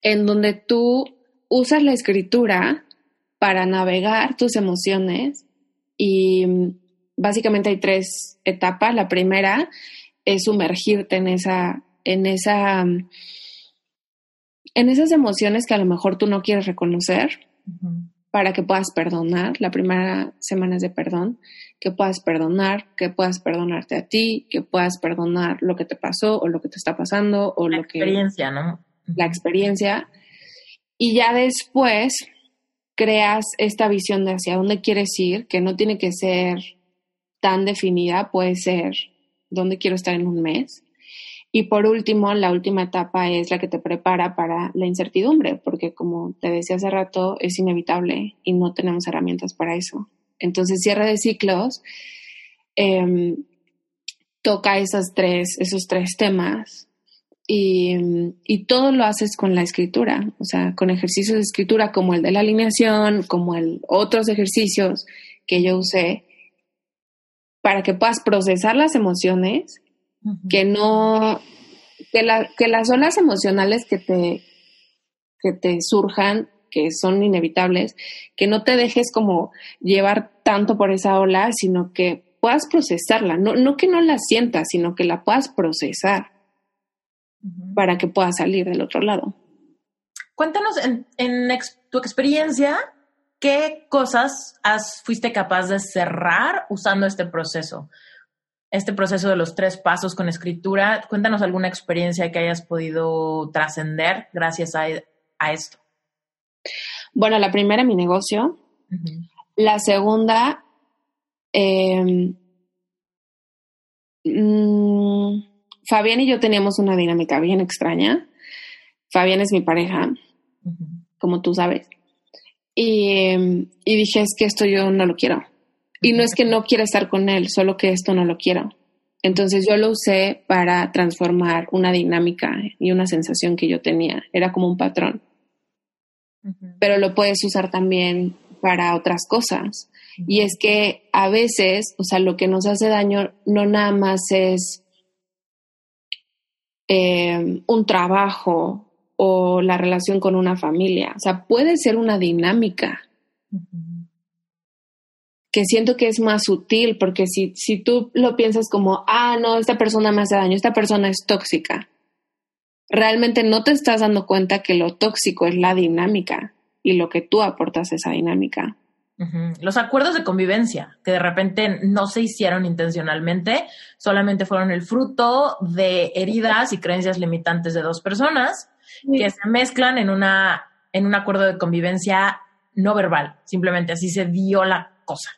en donde tú usas la escritura para navegar tus emociones y mm, básicamente hay tres etapas. La primera es sumergirte en esa, en esa, mm, en esas emociones que a lo mejor tú no quieres reconocer para que puedas perdonar. La primera semana es de perdón, que puedas perdonar, que puedas perdonarte a ti, que puedas perdonar lo que te pasó o lo que te está pasando o la lo experiencia, ¿no? La experiencia y ya después creas esta visión de hacia dónde quieres ir, que no tiene que ser tan definida, puede ser dónde quiero estar en un mes. Y por último, la última etapa es la que te prepara para la incertidumbre, porque como te decía hace rato, es inevitable y no tenemos herramientas para eso. Entonces, cierre de ciclos em, toca esas tres, esos tres temas y, y, todo lo haces con la escritura, o sea, con ejercicios de escritura como el de la alineación, como el otros ejercicios que yo usé, para que puedas procesar las emociones, que no, que, la, que las olas emocionales que te, que te surjan, que son inevitables, que no te dejes como llevar tanto por esa ola, sino que puedas procesarla, no, no que no la sientas, sino que la puedas procesar para que pueda salir del otro lado. Cuéntanos en, tu experiencia, ¿qué cosas has, fuiste capaz de cerrar usando este proceso? Este proceso de los tres pasos con escritura. Cuéntanos alguna experiencia que hayas podido trascender gracias a, esto. Bueno, la primera, mi negocio. La segunda, eh, Fabián y yo teníamos una dinámica bien extraña. Fabián es mi pareja, como tú sabes. Y, y, dije, es que esto yo no lo quiero. Y no es que no quiera estar con él, solo que esto no lo quiero. Entonces yo lo usé para transformar una dinámica y una sensación que yo tenía. Era como un patrón. Pero lo puedes usar también para otras cosas. Y es que a veces, o sea, lo que nos hace daño no nada más es eh, un trabajo o la relación con una familia. O sea, puede ser una dinámica que siento que es más sutil, porque si, si tú lo piensas como, ah, no, esta persona me hace daño, esta persona es tóxica, realmente no te estás dando cuenta que lo tóxico es la dinámica y lo que tú aportas a esa dinámica. Los acuerdos de convivencia, que de repente no se hicieron intencionalmente, solamente fueron el fruto de heridas y creencias limitantes de dos personas que se mezclan en, una, en un acuerdo de convivencia no verbal. Simplemente así se dio la cosa.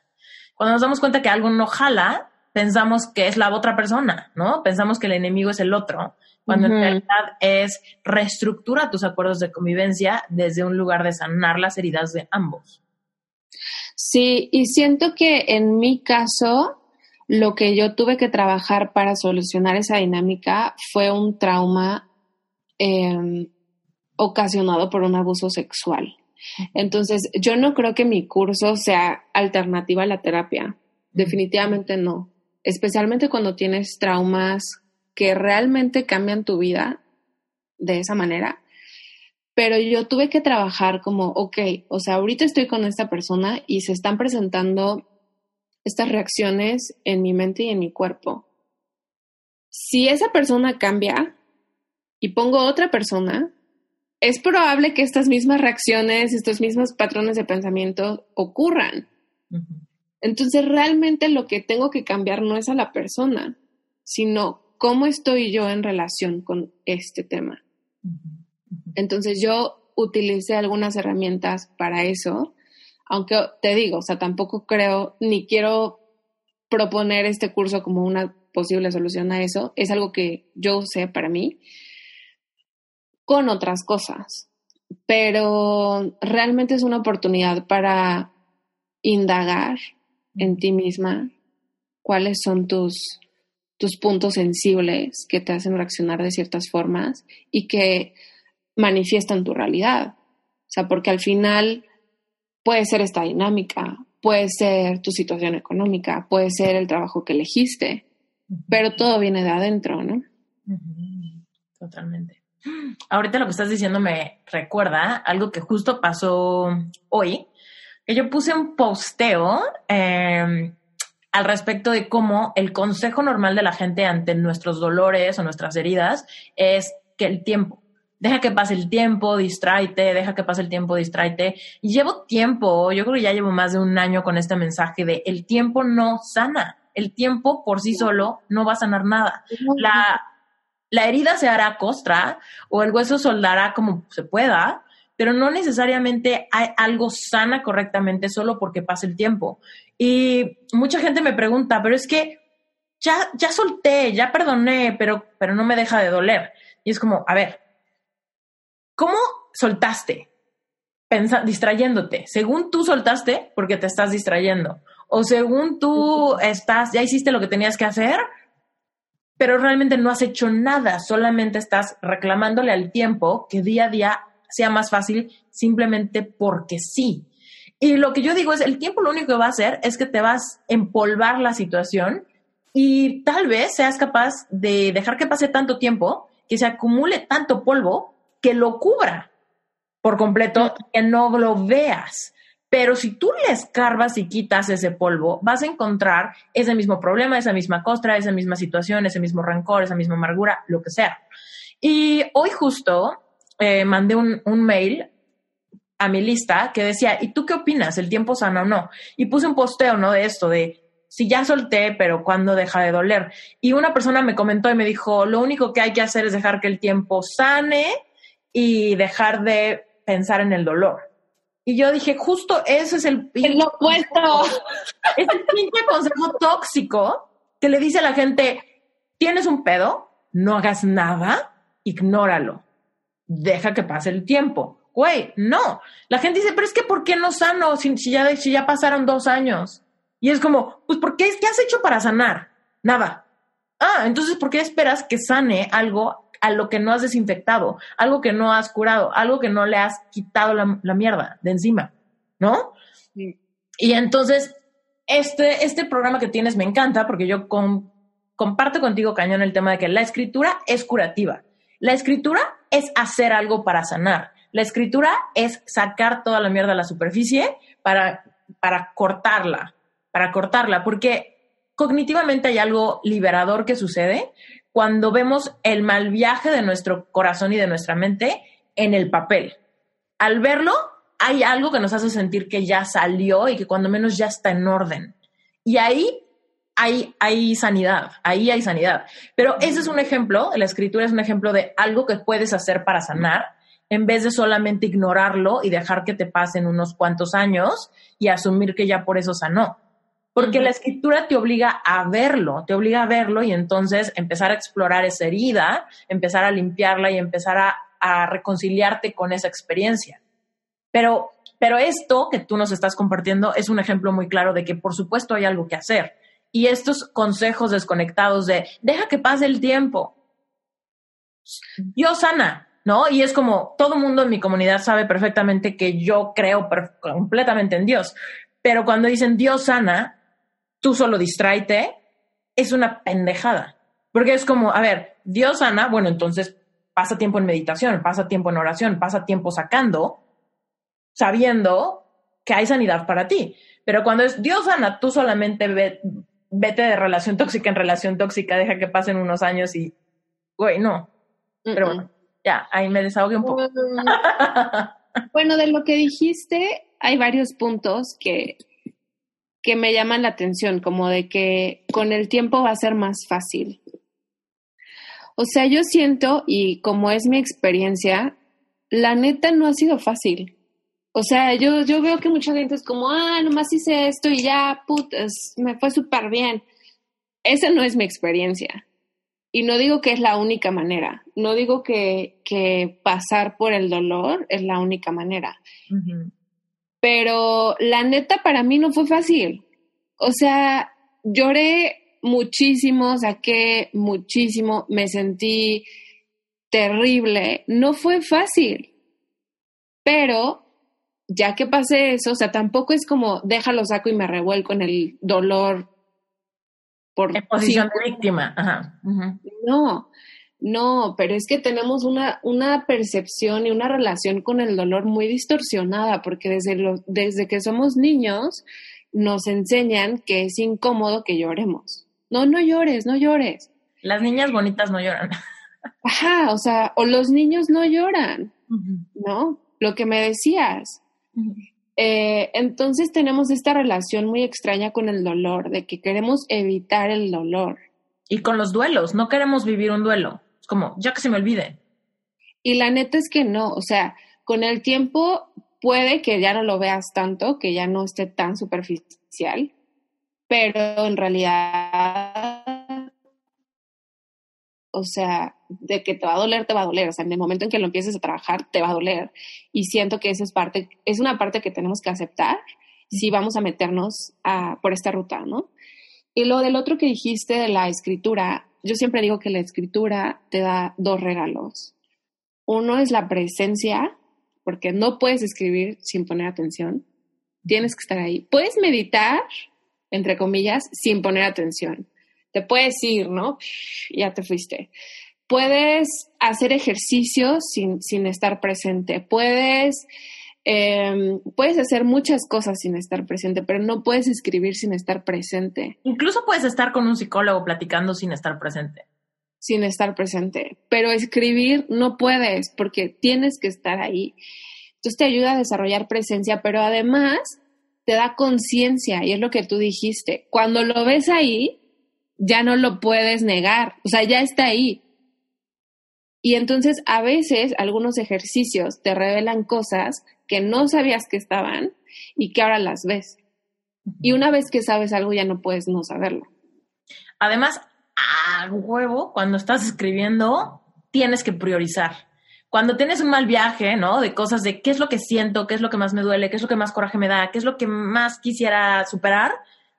Cuando nos damos cuenta que algo no jala, pensamos que es la otra persona, ¿no? Pensamos que el enemigo es el otro, cuando en realidad es reestructura tus acuerdos de convivencia desde un lugar de sanar las heridas de ambos. Sí, y siento que en mi caso, lo que yo tuve que trabajar para solucionar esa dinámica fue un trauma em, ocasionado por un abuso sexual. Entonces, yo no creo que mi curso sea alternativa a la terapia. Definitivamente no. Especialmente cuando tienes traumas que realmente cambian tu vida de esa manera. Pero yo tuve que trabajar como, ok, o sea, ahorita estoy con esta persona y se están presentando estas reacciones en mi mente y en mi cuerpo. Si esa persona cambia y pongo otra persona, es probable que estas mismas reacciones, estos mismos patrones de pensamiento ocurran. Entonces, realmente lo que tengo que cambiar no es a la persona, sino cómo estoy yo en relación con este tema. Entonces, yo utilicé algunas herramientas para eso, aunque te digo, o sea, tampoco creo ni quiero proponer este curso como una posible solución a eso. Es algo que yo usé para mí con otras cosas, pero realmente es una oportunidad para indagar en ti misma cuáles son tus, tus puntos sensibles que te hacen reaccionar de ciertas formas y que manifiestan tu realidad. O sea, porque al final puede ser esta dinámica, puede ser tu situación económica, puede ser el trabajo que elegiste, pero todo viene de adentro, ¿no? Totalmente. Ahorita lo que estás diciendo me recuerda algo que justo pasó hoy, que yo puse un posteo em, al respecto de cómo el consejo normal de la gente ante nuestros dolores o nuestras heridas es que el tiempo, deja que pase el tiempo, distráete, deja que pase el tiempo, distráete. Y llevo tiempo, yo creo que ya llevo más de un año con este mensaje de el tiempo no sana. El tiempo por sí solo no va a sanar nada. La, la herida se hará costra o el hueso soldará como se pueda, pero no necesariamente hay algo sana correctamente solo porque pasa el tiempo. Y mucha gente me pregunta, pero es que ya, ya solté, ya perdoné, pero, pero no me deja de doler. Y es como, a ver, ¿cómo soltaste? Pensa, distrayéndote. Según tú soltaste, porque te estás distrayendo. O según tú estás, ya hiciste lo que tenías que hacer, pero realmente no has hecho nada, solamente estás reclamándole al tiempo que día a día sea más fácil simplemente porque sí. Y lo que yo digo es, el tiempo lo único que va a hacer es que te vas a empolvar la situación y tal vez seas capaz de dejar que pase tanto tiempo, que se acumule tanto polvo, que lo cubra por completo, que no lo veas. Pero si tú le escarbas y quitas ese polvo, vas a encontrar ese mismo problema, esa misma costra, esa misma situación, ese mismo rencor, esa misma amargura, lo que sea. Y hoy justo eh, mandé un, mail a mi lista que decía, ¿y tú qué opinas? ¿El tiempo sana o no? Y puse un posteo, ¿no? De esto, de si ya solté, pero ¿cuándo deja de doler? Y una persona me comentó y me dijo, lo único que hay que hacer es dejar que el tiempo sane y dejar de pensar en el dolor. Y yo dije, justo eso es el pinche. opuesto. Es el pinche consejo tóxico que le dice a la gente: tienes un pedo, no hagas nada, ignóralo. Deja que pase el tiempo. Güey, no. La gente dice, pero es que ¿por qué no sano si, ya, si ya pasaron dos años? Y es como, pues, ¿por qué? ¿Qué has hecho para sanar? Nada. Ah, entonces, ¿por qué esperas que sane algo a lo que no has desinfectado, algo que no has curado, algo que no le has quitado la, mierda de encima? ¿No? Y entonces, este, este programa que tienes me encanta porque yo comparto contigo, Cañón, el tema de que la escritura es curativa. La escritura es hacer algo para sanar. La escritura es sacar toda la mierda a la superficie para, para cortarla, para cortarla, porque cognitivamente hay algo liberador que sucede cuando vemos el mal viaje de nuestro corazón y de nuestra mente en el papel. Al verlo, hay algo que nos hace sentir que ya salió y que cuando menos ya está en orden. Y ahí hay, sanidad, ahí hay sanidad. Pero ese es un ejemplo, la escritura es un ejemplo de algo que puedes hacer para sanar en vez de solamente ignorarlo y dejar que te pasen unos cuantos años y asumir que ya por eso sanó porque la escritura te obliga a verlo, te obliga a verlo y entonces empezar a explorar esa herida, empezar a limpiarla y empezar a, reconciliarte con esa experiencia. Pero, pero esto que tú nos estás compartiendo es un ejemplo muy claro de que por supuesto hay algo que hacer. Y estos consejos desconectados de deja que pase el tiempo. Dios sana, ¿no? Y es como todo mundo en mi comunidad sabe perfectamente que yo creo completamente en Dios. Pero cuando dicen Dios sana, tú solo distráete, es una pendejada. Porque es como, a ver, Dios sana, bueno, entonces pasa tiempo en meditación, pasa tiempo en oración, pasa tiempo sacando, sabiendo que hay sanidad para ti. Pero cuando es Dios sana, tú solamente vete de relación tóxica en relación tóxica, deja que pasen unos años y, güey, no. Pero bueno, ya, ahí me desahogué un poco. bueno, de lo que dijiste, hay varios puntos que que me llaman la atención, como de que con el tiempo va a ser más fácil. O sea, yo siento, y como es mi experiencia, la neta no ha sido fácil. O sea, yo, yo veo que mucha gente es como, ah, nomás hice esto y ya, putas, me fue súper bien. Esa no es mi experiencia. Y no digo que es la única manera. No digo que, que pasar por el dolor es la única manera pero la neta para mí no fue fácil. O sea, lloré muchísimo, saqué muchísimo, me sentí terrible, no fue fácil. Pero ya que pasé eso, o sea, tampoco es como déjalo saco y me revuelco en el dolor por en posición de víctima. Ajá. No, no, pero es que tenemos una, una percepción y una relación con el dolor muy distorsionada, porque desde, lo, desde que somos niños nos enseñan que es incómodo que lloremos. No, no llores, no llores. Las niñas bonitas no lloran. Ajá, o sea, o los niños no lloran, ¿no? Lo que me decías. Eh, entonces tenemos esta relación muy extraña con el dolor, de que queremos evitar el dolor. Y con los duelos, no queremos vivir un duelo como, ya que se me olvide. Y la neta es que no, o sea, con el tiempo puede que ya no lo veas tanto, que ya no esté tan superficial, pero en realidad, o sea, de que te va a doler, te va a doler, o sea, en el momento en que lo empieces a trabajar, te va a doler. Y siento que esa es parte, es una parte que tenemos que aceptar si vamos a meternos a, por esta ruta, ¿no? Y lo del otro que dijiste de la escritura, yo siempre digo que la escritura te da dos regalos. Uno es la presencia, porque no puedes escribir sin poner atención. Tienes que estar ahí. Puedes meditar, entre comillas, sin poner atención. Te puedes ir, ¿no? Ya te fuiste. Puedes hacer ejercicios sin, sin estar presente. Puedes Em, puedes hacer muchas cosas sin estar presente, pero no puedes escribir sin estar presente. Incluso puedes estar con un psicólogo platicando sin estar presente. Sin estar presente, pero escribir no puedes porque tienes que estar ahí. Entonces te ayuda a desarrollar presencia, pero además te da conciencia y es lo que tú dijiste. Cuando lo ves ahí, ya no lo puedes negar, o sea, ya está ahí. Y entonces a veces algunos ejercicios te revelan cosas que no sabías que estaban y que ahora las ves. Y una vez que sabes algo ya no puedes no saberlo. Además, a huevo, cuando estás escribiendo, tienes que priorizar. Cuando tienes un mal viaje, ¿no? De cosas de qué es lo que siento, qué es lo que más me duele, qué es lo que más coraje me da, qué es lo que más quisiera superar,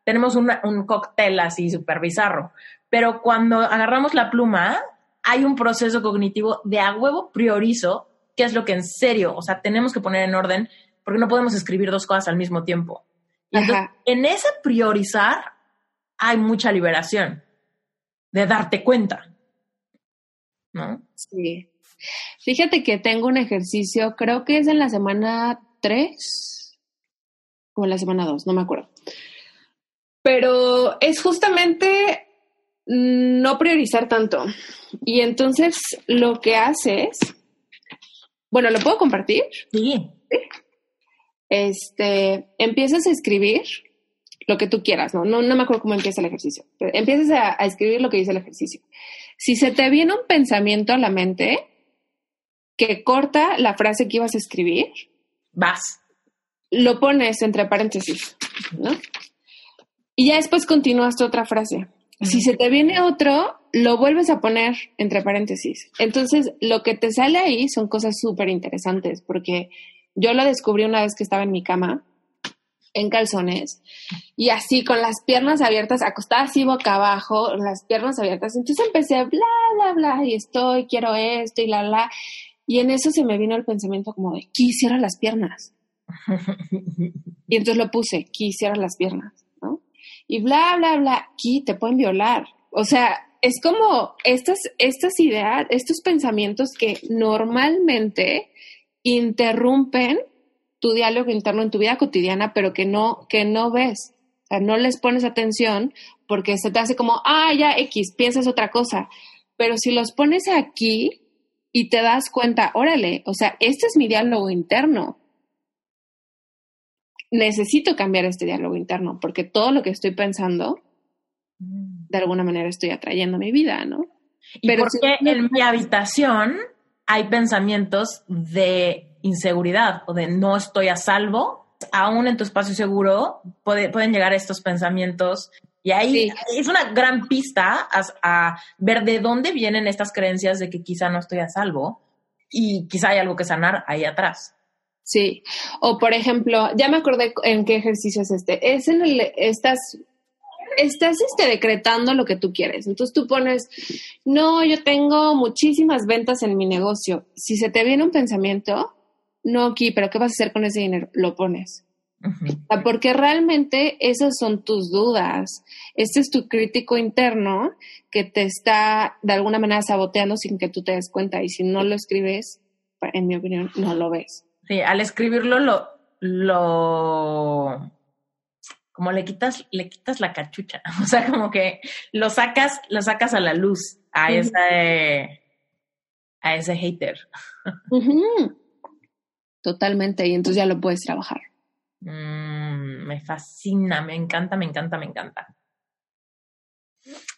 tenemos un cóctel así súper bizarro. pero cuando agarramos la pluma, hay un proceso cognitivo de a huevo priorizo qué es lo que en serio, o sea, tenemos que poner en orden porque no podemos escribir dos cosas al mismo tiempo. Y entonces, en ese priorizar hay mucha liberación de darte cuenta. ¿No? Sí. Fíjate que tengo un ejercicio, creo que es en la semana 3 o en la semana 2, no me acuerdo. Pero es justamente no priorizar tanto. Y entonces lo que haces, bueno, ¿lo puedo compartir? Sí. Este, empiezas a escribir lo que tú quieras, ¿no? No, no me acuerdo cómo empieza el ejercicio. Pero empiezas a, a escribir lo que dice el ejercicio. Si se te viene un pensamiento a la mente que corta la frase que ibas a escribir, vas. Lo pones entre paréntesis, ¿no? Y ya después continúas tu otra frase. Si se te viene otro, lo vuelves a poner entre paréntesis. Entonces, lo que te sale ahí son cosas súper interesantes, porque yo lo descubrí una vez que estaba en mi cama, en calzones, y así con las piernas abiertas, acostada así boca abajo, las piernas abiertas. Entonces empecé bla, bla, bla, y estoy, quiero esto, y la, la. Y en eso se me vino el pensamiento como de, quisiera las piernas. y entonces lo puse, quisiera las piernas y bla, bla, bla, aquí te pueden violar. O sea, es como estas, estas ideas, estos pensamientos que normalmente interrumpen tu diálogo interno en tu vida cotidiana, pero que no, que no ves. O sea, no les pones atención porque se te hace como, ah, ya X, piensas otra cosa. Pero si los pones aquí y te das cuenta, órale, o sea, este es mi diálogo interno necesito cambiar este diálogo interno, porque todo lo que estoy pensando, mm. de alguna manera estoy atrayendo a mi vida, ¿no? Pero porque en mi habitación hay pensamientos de inseguridad o de no estoy a salvo, aún en tu espacio seguro pueden llegar estos pensamientos y ahí es una gran pista a, a, ver de dónde vienen estas creencias de que quizá no estoy a salvo y quizá hay algo que sanar ahí atrás. Sí, o por ejemplo, ya me acordé en qué ejercicio es este. Es en el, estás, estás este, decretando lo que tú quieres. Entonces tú pones, no, yo tengo muchísimas ventas en mi negocio. Si se te viene un pensamiento, no aquí, pero ¿qué vas a hacer con ese dinero? Lo pones. Porque realmente esas son tus dudas. Este es tu crítico interno que te está de alguna manera saboteando sin que tú te des cuenta. Y si no lo escribes, en mi opinión, no lo ves. Sí, al escribirlo lo, lo, como le quitas, le quitas la cachucha. O sea, como que lo sacas, lo sacas a la luz a ese, a ese hater. Totalmente, y entonces ya lo puedes trabajar. Mm, me fascina, me encanta, me encanta, me encanta.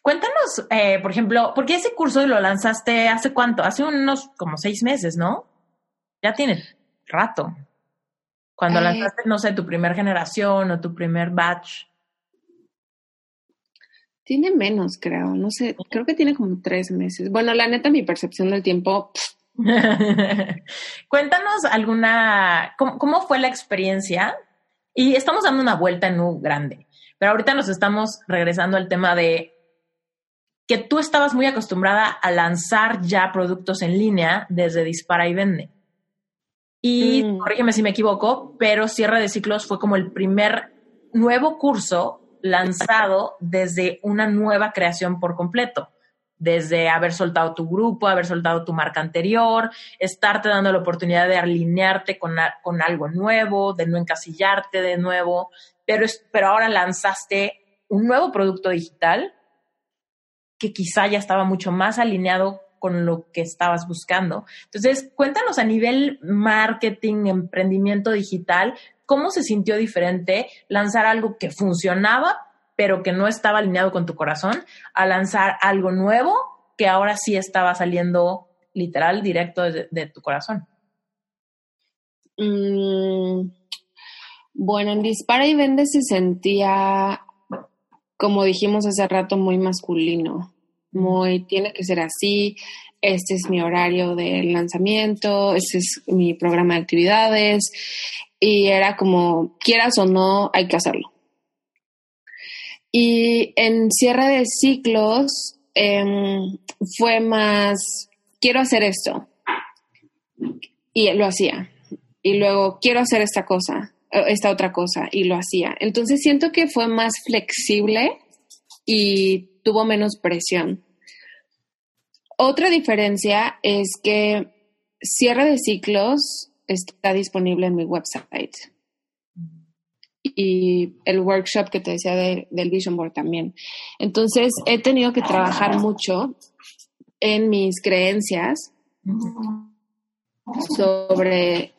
Cuéntanos, eh, por ejemplo, porque ese curso lo lanzaste hace cuánto? Hace unos como seis meses, ¿no? Ya tienes rato. Cuando eh, lanzaste, no sé, tu primera generación o tu primer batch. Tiene menos, creo. No sé, creo que tiene como tres meses. Bueno, la neta, mi percepción del tiempo. Cuéntanos alguna. ¿cómo, fue la experiencia? Y estamos dando una vuelta en U grande. Pero ahorita nos estamos regresando al tema de que tú estabas muy acostumbrada a lanzar ya productos en línea desde Dispara y Vende. Y mm. corrígeme si me equivoco, pero Cierre de Ciclos fue como el primer nuevo curso lanzado desde una nueva creación por completo. Desde haber soltado tu grupo, haber soltado tu marca anterior, estarte dando la oportunidad de alinearte con, con algo nuevo, de no encasillarte de nuevo, pero, pero ahora lanzaste un nuevo producto digital que quizá ya estaba mucho más alineado con lo que estabas buscando. Entonces, cuéntanos a nivel marketing, emprendimiento digital, ¿cómo se sintió diferente lanzar algo que funcionaba, pero que no estaba alineado con tu corazón, a lanzar algo nuevo que ahora sí estaba saliendo literal directo de, tu corazón? Mm, bueno, en Dispara y Vende se sentía, como dijimos hace rato, muy masculino muy, tiene que ser así, este es mi horario de lanzamiento, este es mi programa de actividades, y era como, quieras o no, hay que hacerlo. Y en cierre de ciclos em, fue más, quiero hacer esto. Y lo hacía. Y luego, quiero hacer esta cosa, eh, esta otra cosa, y lo hacía. Entonces siento que fue más flexible y tuvo menos presión. Otra diferencia es que cierre de ciclos está disponible en mi website. Y el workshop que te decía del Vision Board también. Entonces, he tenido que trabajar mucho en mis creencias sobre...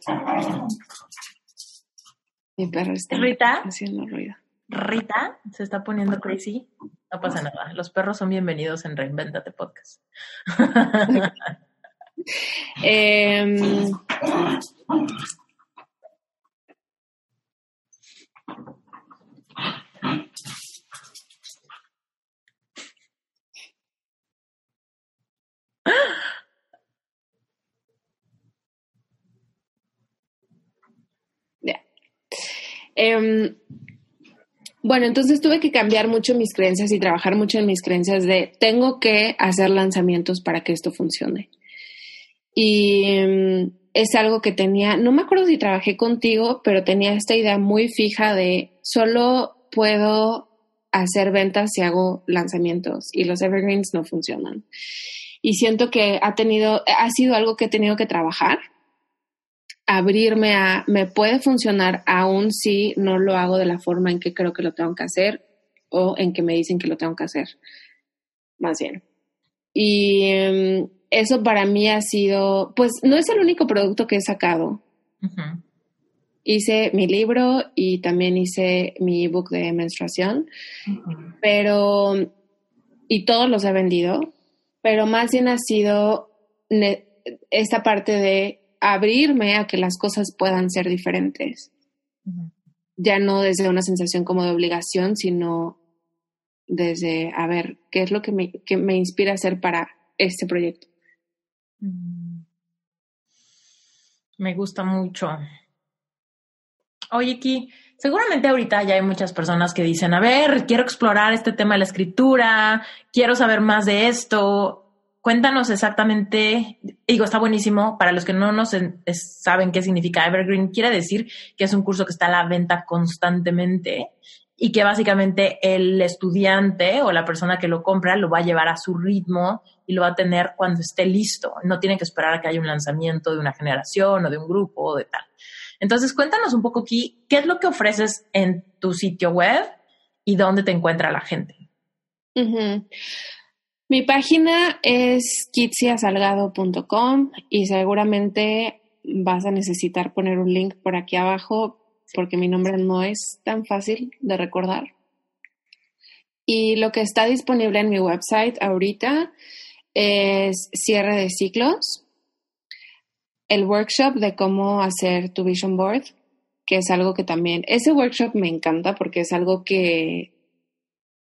Mi perro está ¿Rita? haciendo ruido. Rita se está poniendo crazy. No pasa nada. Los perros son bienvenidos en Reinventate Podcast. Em, bueno, entonces tuve que cambiar mucho mis creencias y trabajar mucho en mis creencias de tengo que hacer lanzamientos para que esto funcione. Y em, es algo que tenía, no me acuerdo si trabajé contigo, pero tenía esta idea muy fija de solo puedo hacer ventas si hago lanzamientos y los evergreens no funcionan. Y siento que ha tenido, ha sido algo que he tenido que trabajar abrirme a, me puede funcionar aún si no lo hago de la forma en que creo que lo tengo que hacer o en que me dicen que lo tengo que hacer, más bien. Y em, eso para mí ha sido, pues no es el único producto que he sacado. Hice mi libro y también hice mi ebook de menstruación, pero, y todos los he vendido, pero más bien ha sido esta parte de abrirme a que las cosas puedan ser diferentes. Ya no desde una sensación como de obligación, sino desde, a ver, ¿qué es lo que me, que me inspira a hacer para este proyecto? Me gusta mucho. Oye, Ki, seguramente ahorita ya hay muchas personas que dicen, a ver, quiero explorar este tema de la escritura, quiero saber más de esto cuéntanos exactamente, digo, está buenísimo, para los que no nos saben qué significa Evergreen, quiere decir que es un curso que está a la venta constantemente y que básicamente el estudiante o la persona que lo compra lo va a llevar a su ritmo y lo va a tener cuando esté listo. No tiene que esperar a que haya un lanzamiento de una generación o de un grupo o de tal. Entonces, cuéntanos un poco aquí, ¿qué es lo que ofreces en tu sitio web y dónde te encuentra la gente? Mi página es kitsiasalgado.com y seguramente vas a necesitar poner un link por aquí abajo porque mi nombre no es tan fácil de recordar. Y lo que está disponible en mi website ahorita es cierre de ciclos, el workshop de cómo hacer tu vision board, que es algo que también, ese workshop me encanta porque es algo que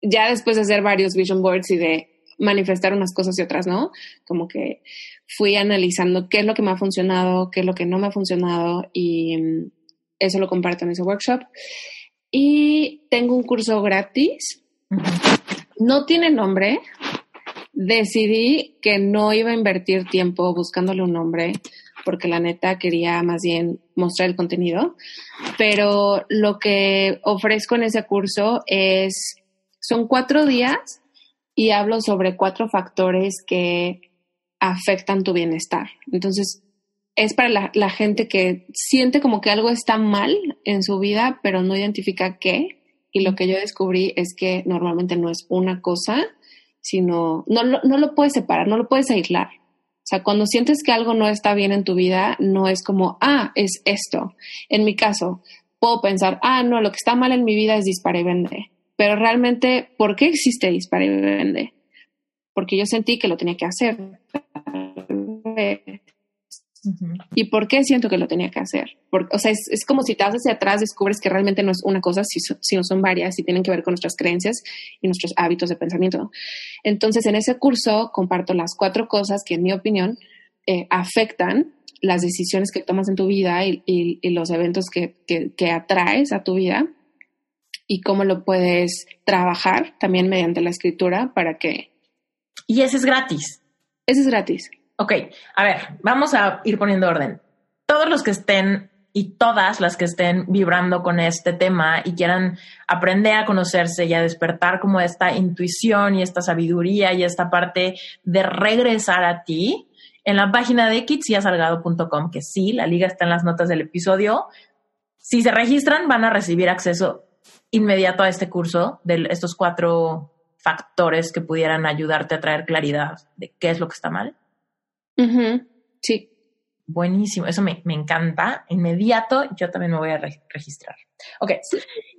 ya después de hacer varios vision boards y de manifestar unas cosas y otras no. Como que fui analizando qué es lo que me ha funcionado, qué es lo que no me ha funcionado y mm, eso lo comparto en ese workshop. Y tengo un curso gratis. No tiene nombre. Decidí que no iba a invertir tiempo buscándole un nombre porque la neta quería más bien mostrar el contenido, pero lo que ofrezco en ese curso es, son cuatro días y hablo sobre cuatro factores que afectan tu bienestar. Entonces, es para la, gente que siente como que algo está mal en su vida, pero no identifica qué. Y lo que yo descubrí es que normalmente no es una cosa, sino no, no lo puedes separar, no lo puedes aislar. O sea, cuando sientes que algo no está bien en tu vida, no es como, ah, es esto. En mi caso, puedo pensar, ah, no, lo que está mal en mi vida es dispara y vende. Pero realmente, ¿por qué existe Dispara y Vende? Porque yo sentí que lo tenía que hacer. ¿Y por qué siento que lo tenía que hacer? Porque, o sea, es, como si te vas hacia atrás, descubres que realmente no es una cosa, sino son varias y tienen que ver con nuestras creencias y nuestros hábitos de pensamiento. Entonces, en ese curso comparto las cuatro cosas que, en mi opinión, eh, afectan las decisiones que tomas en tu vida y, los eventos que, que, que atraes a tu vida y cómo lo puedes trabajar también mediante la escritura para que... Y ese es gratis. Ese es gratis. Ok, a ver, vamos a ir poniendo orden. Todos los que estén y todas las que estén vibrando con este tema y quieran aprender a conocerse y a despertar como esta intuición y esta sabiduría y esta parte de regresar a ti, en la página de kitsiasalgado.com, que sí, la liga está en las notas del episodio. Si se registran, van a recibir acceso inmediato a este curso de estos cuatro factores que pudieran ayudarte a traer claridad de qué es lo que está mal. Sí. Buenísimo, eso me, encanta. Inmediato, yo también me voy a registrar. Ok.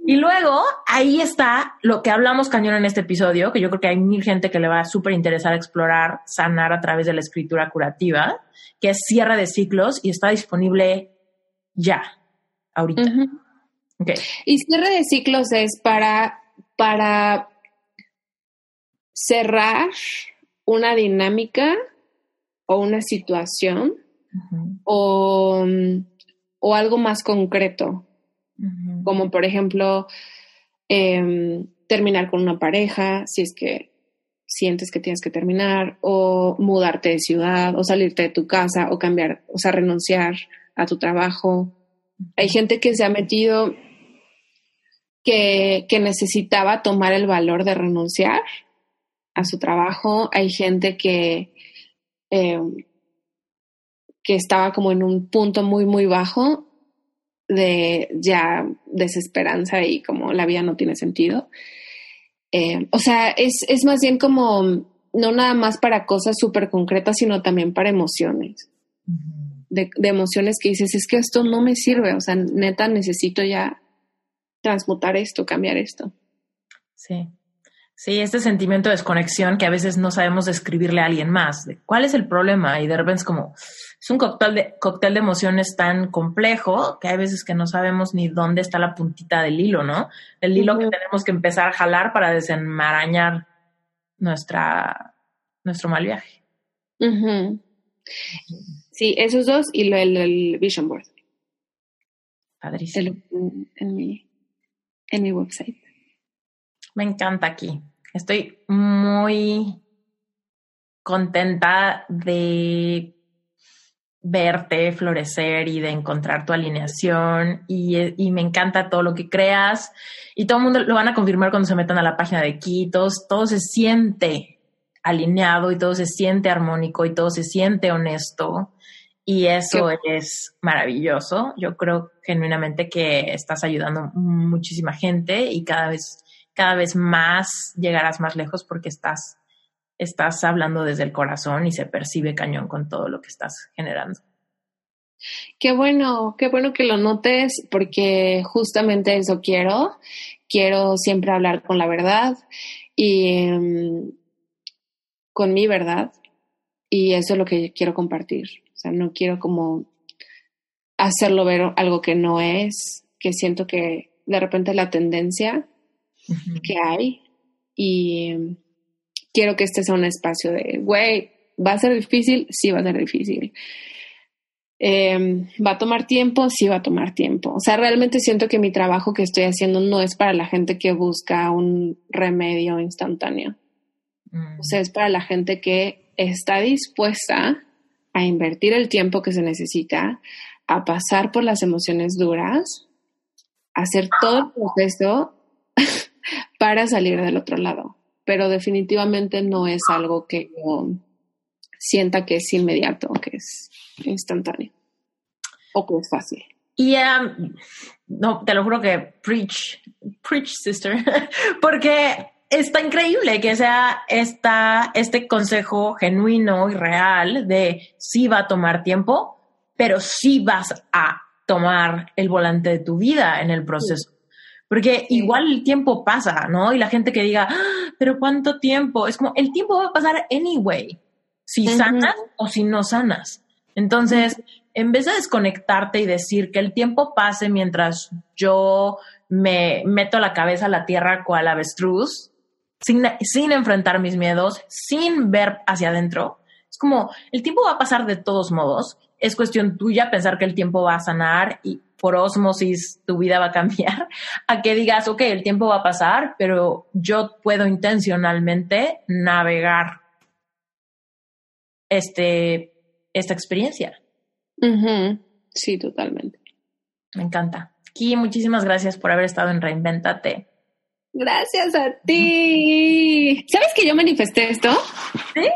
Y luego ahí está lo que hablamos cañón en este episodio, que yo creo que hay mil gente que le va a súper interesar explorar, sanar a través de la escritura curativa, que es cierre de ciclos y está disponible ya, ahorita. Okay. Y cierre de ciclos es para, para cerrar una dinámica o una situación o, o, algo más concreto, como por ejemplo em, terminar con una pareja, si es que sientes que tienes que terminar, o mudarte de ciudad, o salirte de tu casa, o cambiar, o sea, renunciar a tu trabajo. Hay gente que se ha metido que, que necesitaba tomar el valor de renunciar a su trabajo. Hay gente que eh, que estaba como en un punto muy, muy bajo de ya desesperanza y como la vida no tiene sentido. Eh, o sea, es, es, más bien como no nada más para cosas súper concretas, sino también para emociones. De, de, emociones que dices, es que esto no me sirve, o sea, neta necesito ya transmutar esto, cambiar esto. Sí. Sí, este sentimiento de desconexión que a veces no sabemos describirle a alguien más. ¿Cuál es el problema? Y de repente es como, es un cóctel de, cóctel de emociones tan complejo que hay veces que no sabemos ni dónde está la puntita del hilo, ¿no? El hilo que tenemos que empezar a jalar para desenmarañar nuestra, nuestro mal viaje. Sí, esos dos y lo, el, Vision Board. Padrísimo. en, mi, en mi website. Me encanta aquí. Estoy muy contenta de verte florecer y de encontrar tu alineación y, me encanta todo lo que creas y todo el mundo lo van a confirmar cuando se metan a la página de Quitos, todo se siente alineado y todo se siente armónico y todo se siente honesto y eso es maravilloso. Yo creo genuinamente que estás ayudando muchísima gente y cada vez cada vez más llegarás más lejos porque estás, estás hablando desde el corazón y se percibe cañón con todo lo que estás generando. Qué bueno, qué bueno que lo notes porque justamente eso quiero. Quiero siempre hablar con la verdad y mm, con mi verdad y eso es lo que quiero compartir. Sea, no quiero como hacerlo ver algo que no es, que siento que de repente la tendencia que hay y quiero que este sea un espacio de, güey, ¿va a ser difícil? Sí, va a ser difícil. Em, ¿Va a tomar tiempo? Sí, va a tomar tiempo. O sea, realmente siento que mi trabajo que estoy haciendo no es para la gente que busca un remedio instantáneo. Mm. O sea, es para la gente que está dispuesta a invertir el tiempo que se necesita, a pasar por las emociones duras, a hacer todo el proceso para salir del otro lado. Pero definitivamente no es algo que yo sienta que es inmediato, que es instantáneo o que es fácil. Y no, te lo juro que preach, preach, sister, porque está increíble que sea esta, este consejo genuino y real de sí va a tomar tiempo, pero sí vas a tomar el volante de tu vida en el proceso. Porque igual el tiempo pasa, ¿no? Y la gente que diga, ah, pero ¿cuánto tiempo? Es como, el tiempo va a pasar anyway, si sanas o si no sanas. Entonces, en vez de desconectarte y decir que el tiempo pase mientras yo me meto la cabeza a la tierra cual avestruz, sin, sin enfrentar mis miedos, sin ver hacia adentro, es como, el tiempo va a pasar de todos modos, es cuestión tuya pensar que el tiempo va a sanar y por osmosis tu vida va a cambiar, a que digas, ok, el tiempo va a pasar, pero yo puedo intencionalmente navegar este, esta experiencia. Sí, totalmente. Me encanta. Ki, muchísimas gracias por haber estado en Reinventate. Gracias a ti. ¿Sabes que yo manifesté esto? Sí.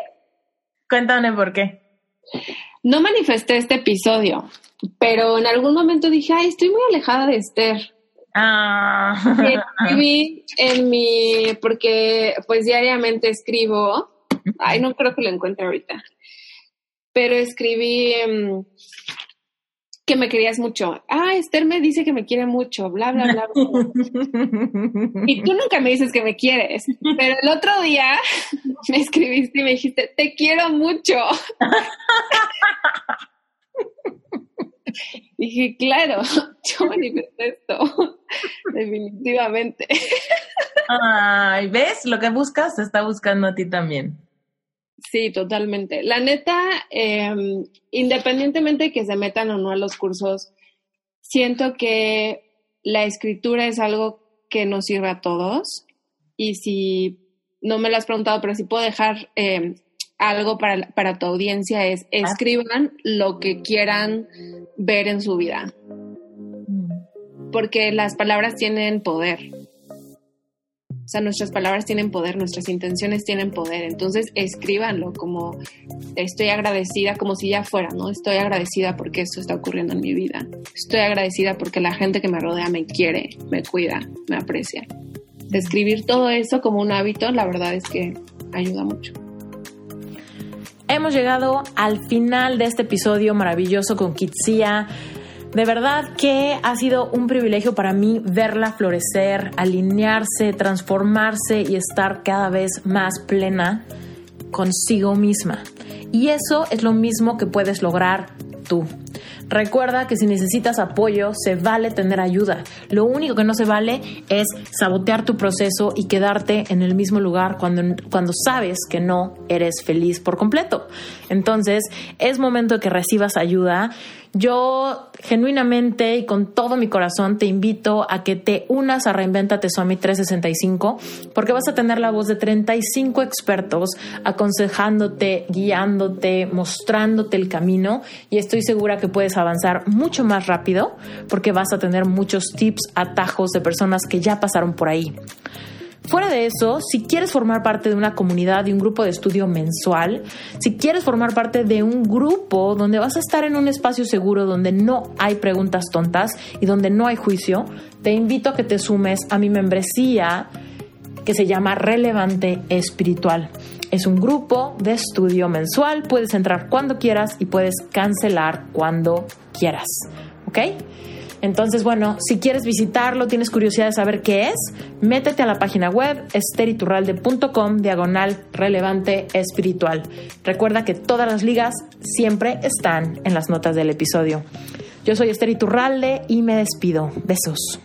Cuéntame por qué. No manifesté este episodio, pero en algún momento dije, ay, estoy muy alejada de Esther. Ah. Y escribí en mi, porque pues diariamente escribo, ay, no creo que lo encuentre ahorita, pero escribí que me querías mucho. Ah, Esther me dice que me quiere mucho, bla, bla, bla. y tú nunca me dices que me quieres. Pero el otro día me escribiste y me dijiste, te quiero mucho. Dije, claro, yo manifesté esto, definitivamente. Ay, ¿ves? Lo que buscas se está buscando a ti también. Sí, totalmente. La neta, em, independientemente de que se metan o no a los cursos, siento que la escritura es algo que nos sirve a todos. Y si no me lo has preguntado, pero si puedo dejar em, algo para, para tu audiencia, es escriban lo que quieran ver en su vida. Mm. Porque las palabras tienen poder. O sea, nuestras palabras tienen poder, nuestras intenciones tienen poder. Entonces, escríbanlo como estoy agradecida, como si ya fuera, ¿no? Estoy agradecida porque esto está ocurriendo en mi vida. Estoy agradecida porque la gente que me rodea me quiere, me cuida, me aprecia. Escribir todo eso como un hábito, la verdad es que ayuda mucho. Hemos llegado al final de este episodio maravilloso con Kitsia. De verdad que ha sido un privilegio para mí verla florecer, alinearse, transformarse y estar cada vez más plena consigo misma. Y eso es lo mismo que puedes lograr tú. Recuerda que si necesitas apoyo, se vale tener ayuda. Lo único que no se vale es sabotear tu proceso y quedarte en el mismo lugar cuando, cuando sabes que no eres feliz por completo. Entonces, es momento de que recibas ayuda. Yo genuinamente y con todo mi corazón te invito a que te unas a Reinventate Swami 365 porque vas a tener la voz de 35 expertos aconsejándote, guiándote, mostrándote el camino y estoy segura que puedes avanzar mucho más rápido porque vas a tener muchos tips, atajos de personas que ya pasaron por ahí. Fuera de eso, si quieres formar parte de una comunidad, de un grupo de estudio mensual, si quieres formar parte de un grupo donde vas a estar en un espacio seguro, donde no hay preguntas tontas y donde no hay juicio, te invito a que te sumes a mi membresía que se llama Relevante Espiritual. Es un grupo de estudio mensual, puedes entrar cuando quieras y puedes cancelar cuando quieras. ¿Ok? Entonces, bueno, si quieres visitarlo, tienes curiosidad de saber qué es, métete a la página web esteriturralde.com diagonal relevante espiritual. Recuerda que todas las ligas siempre están en las notas del episodio. Yo soy Esther Iturralde y me despido. Besos.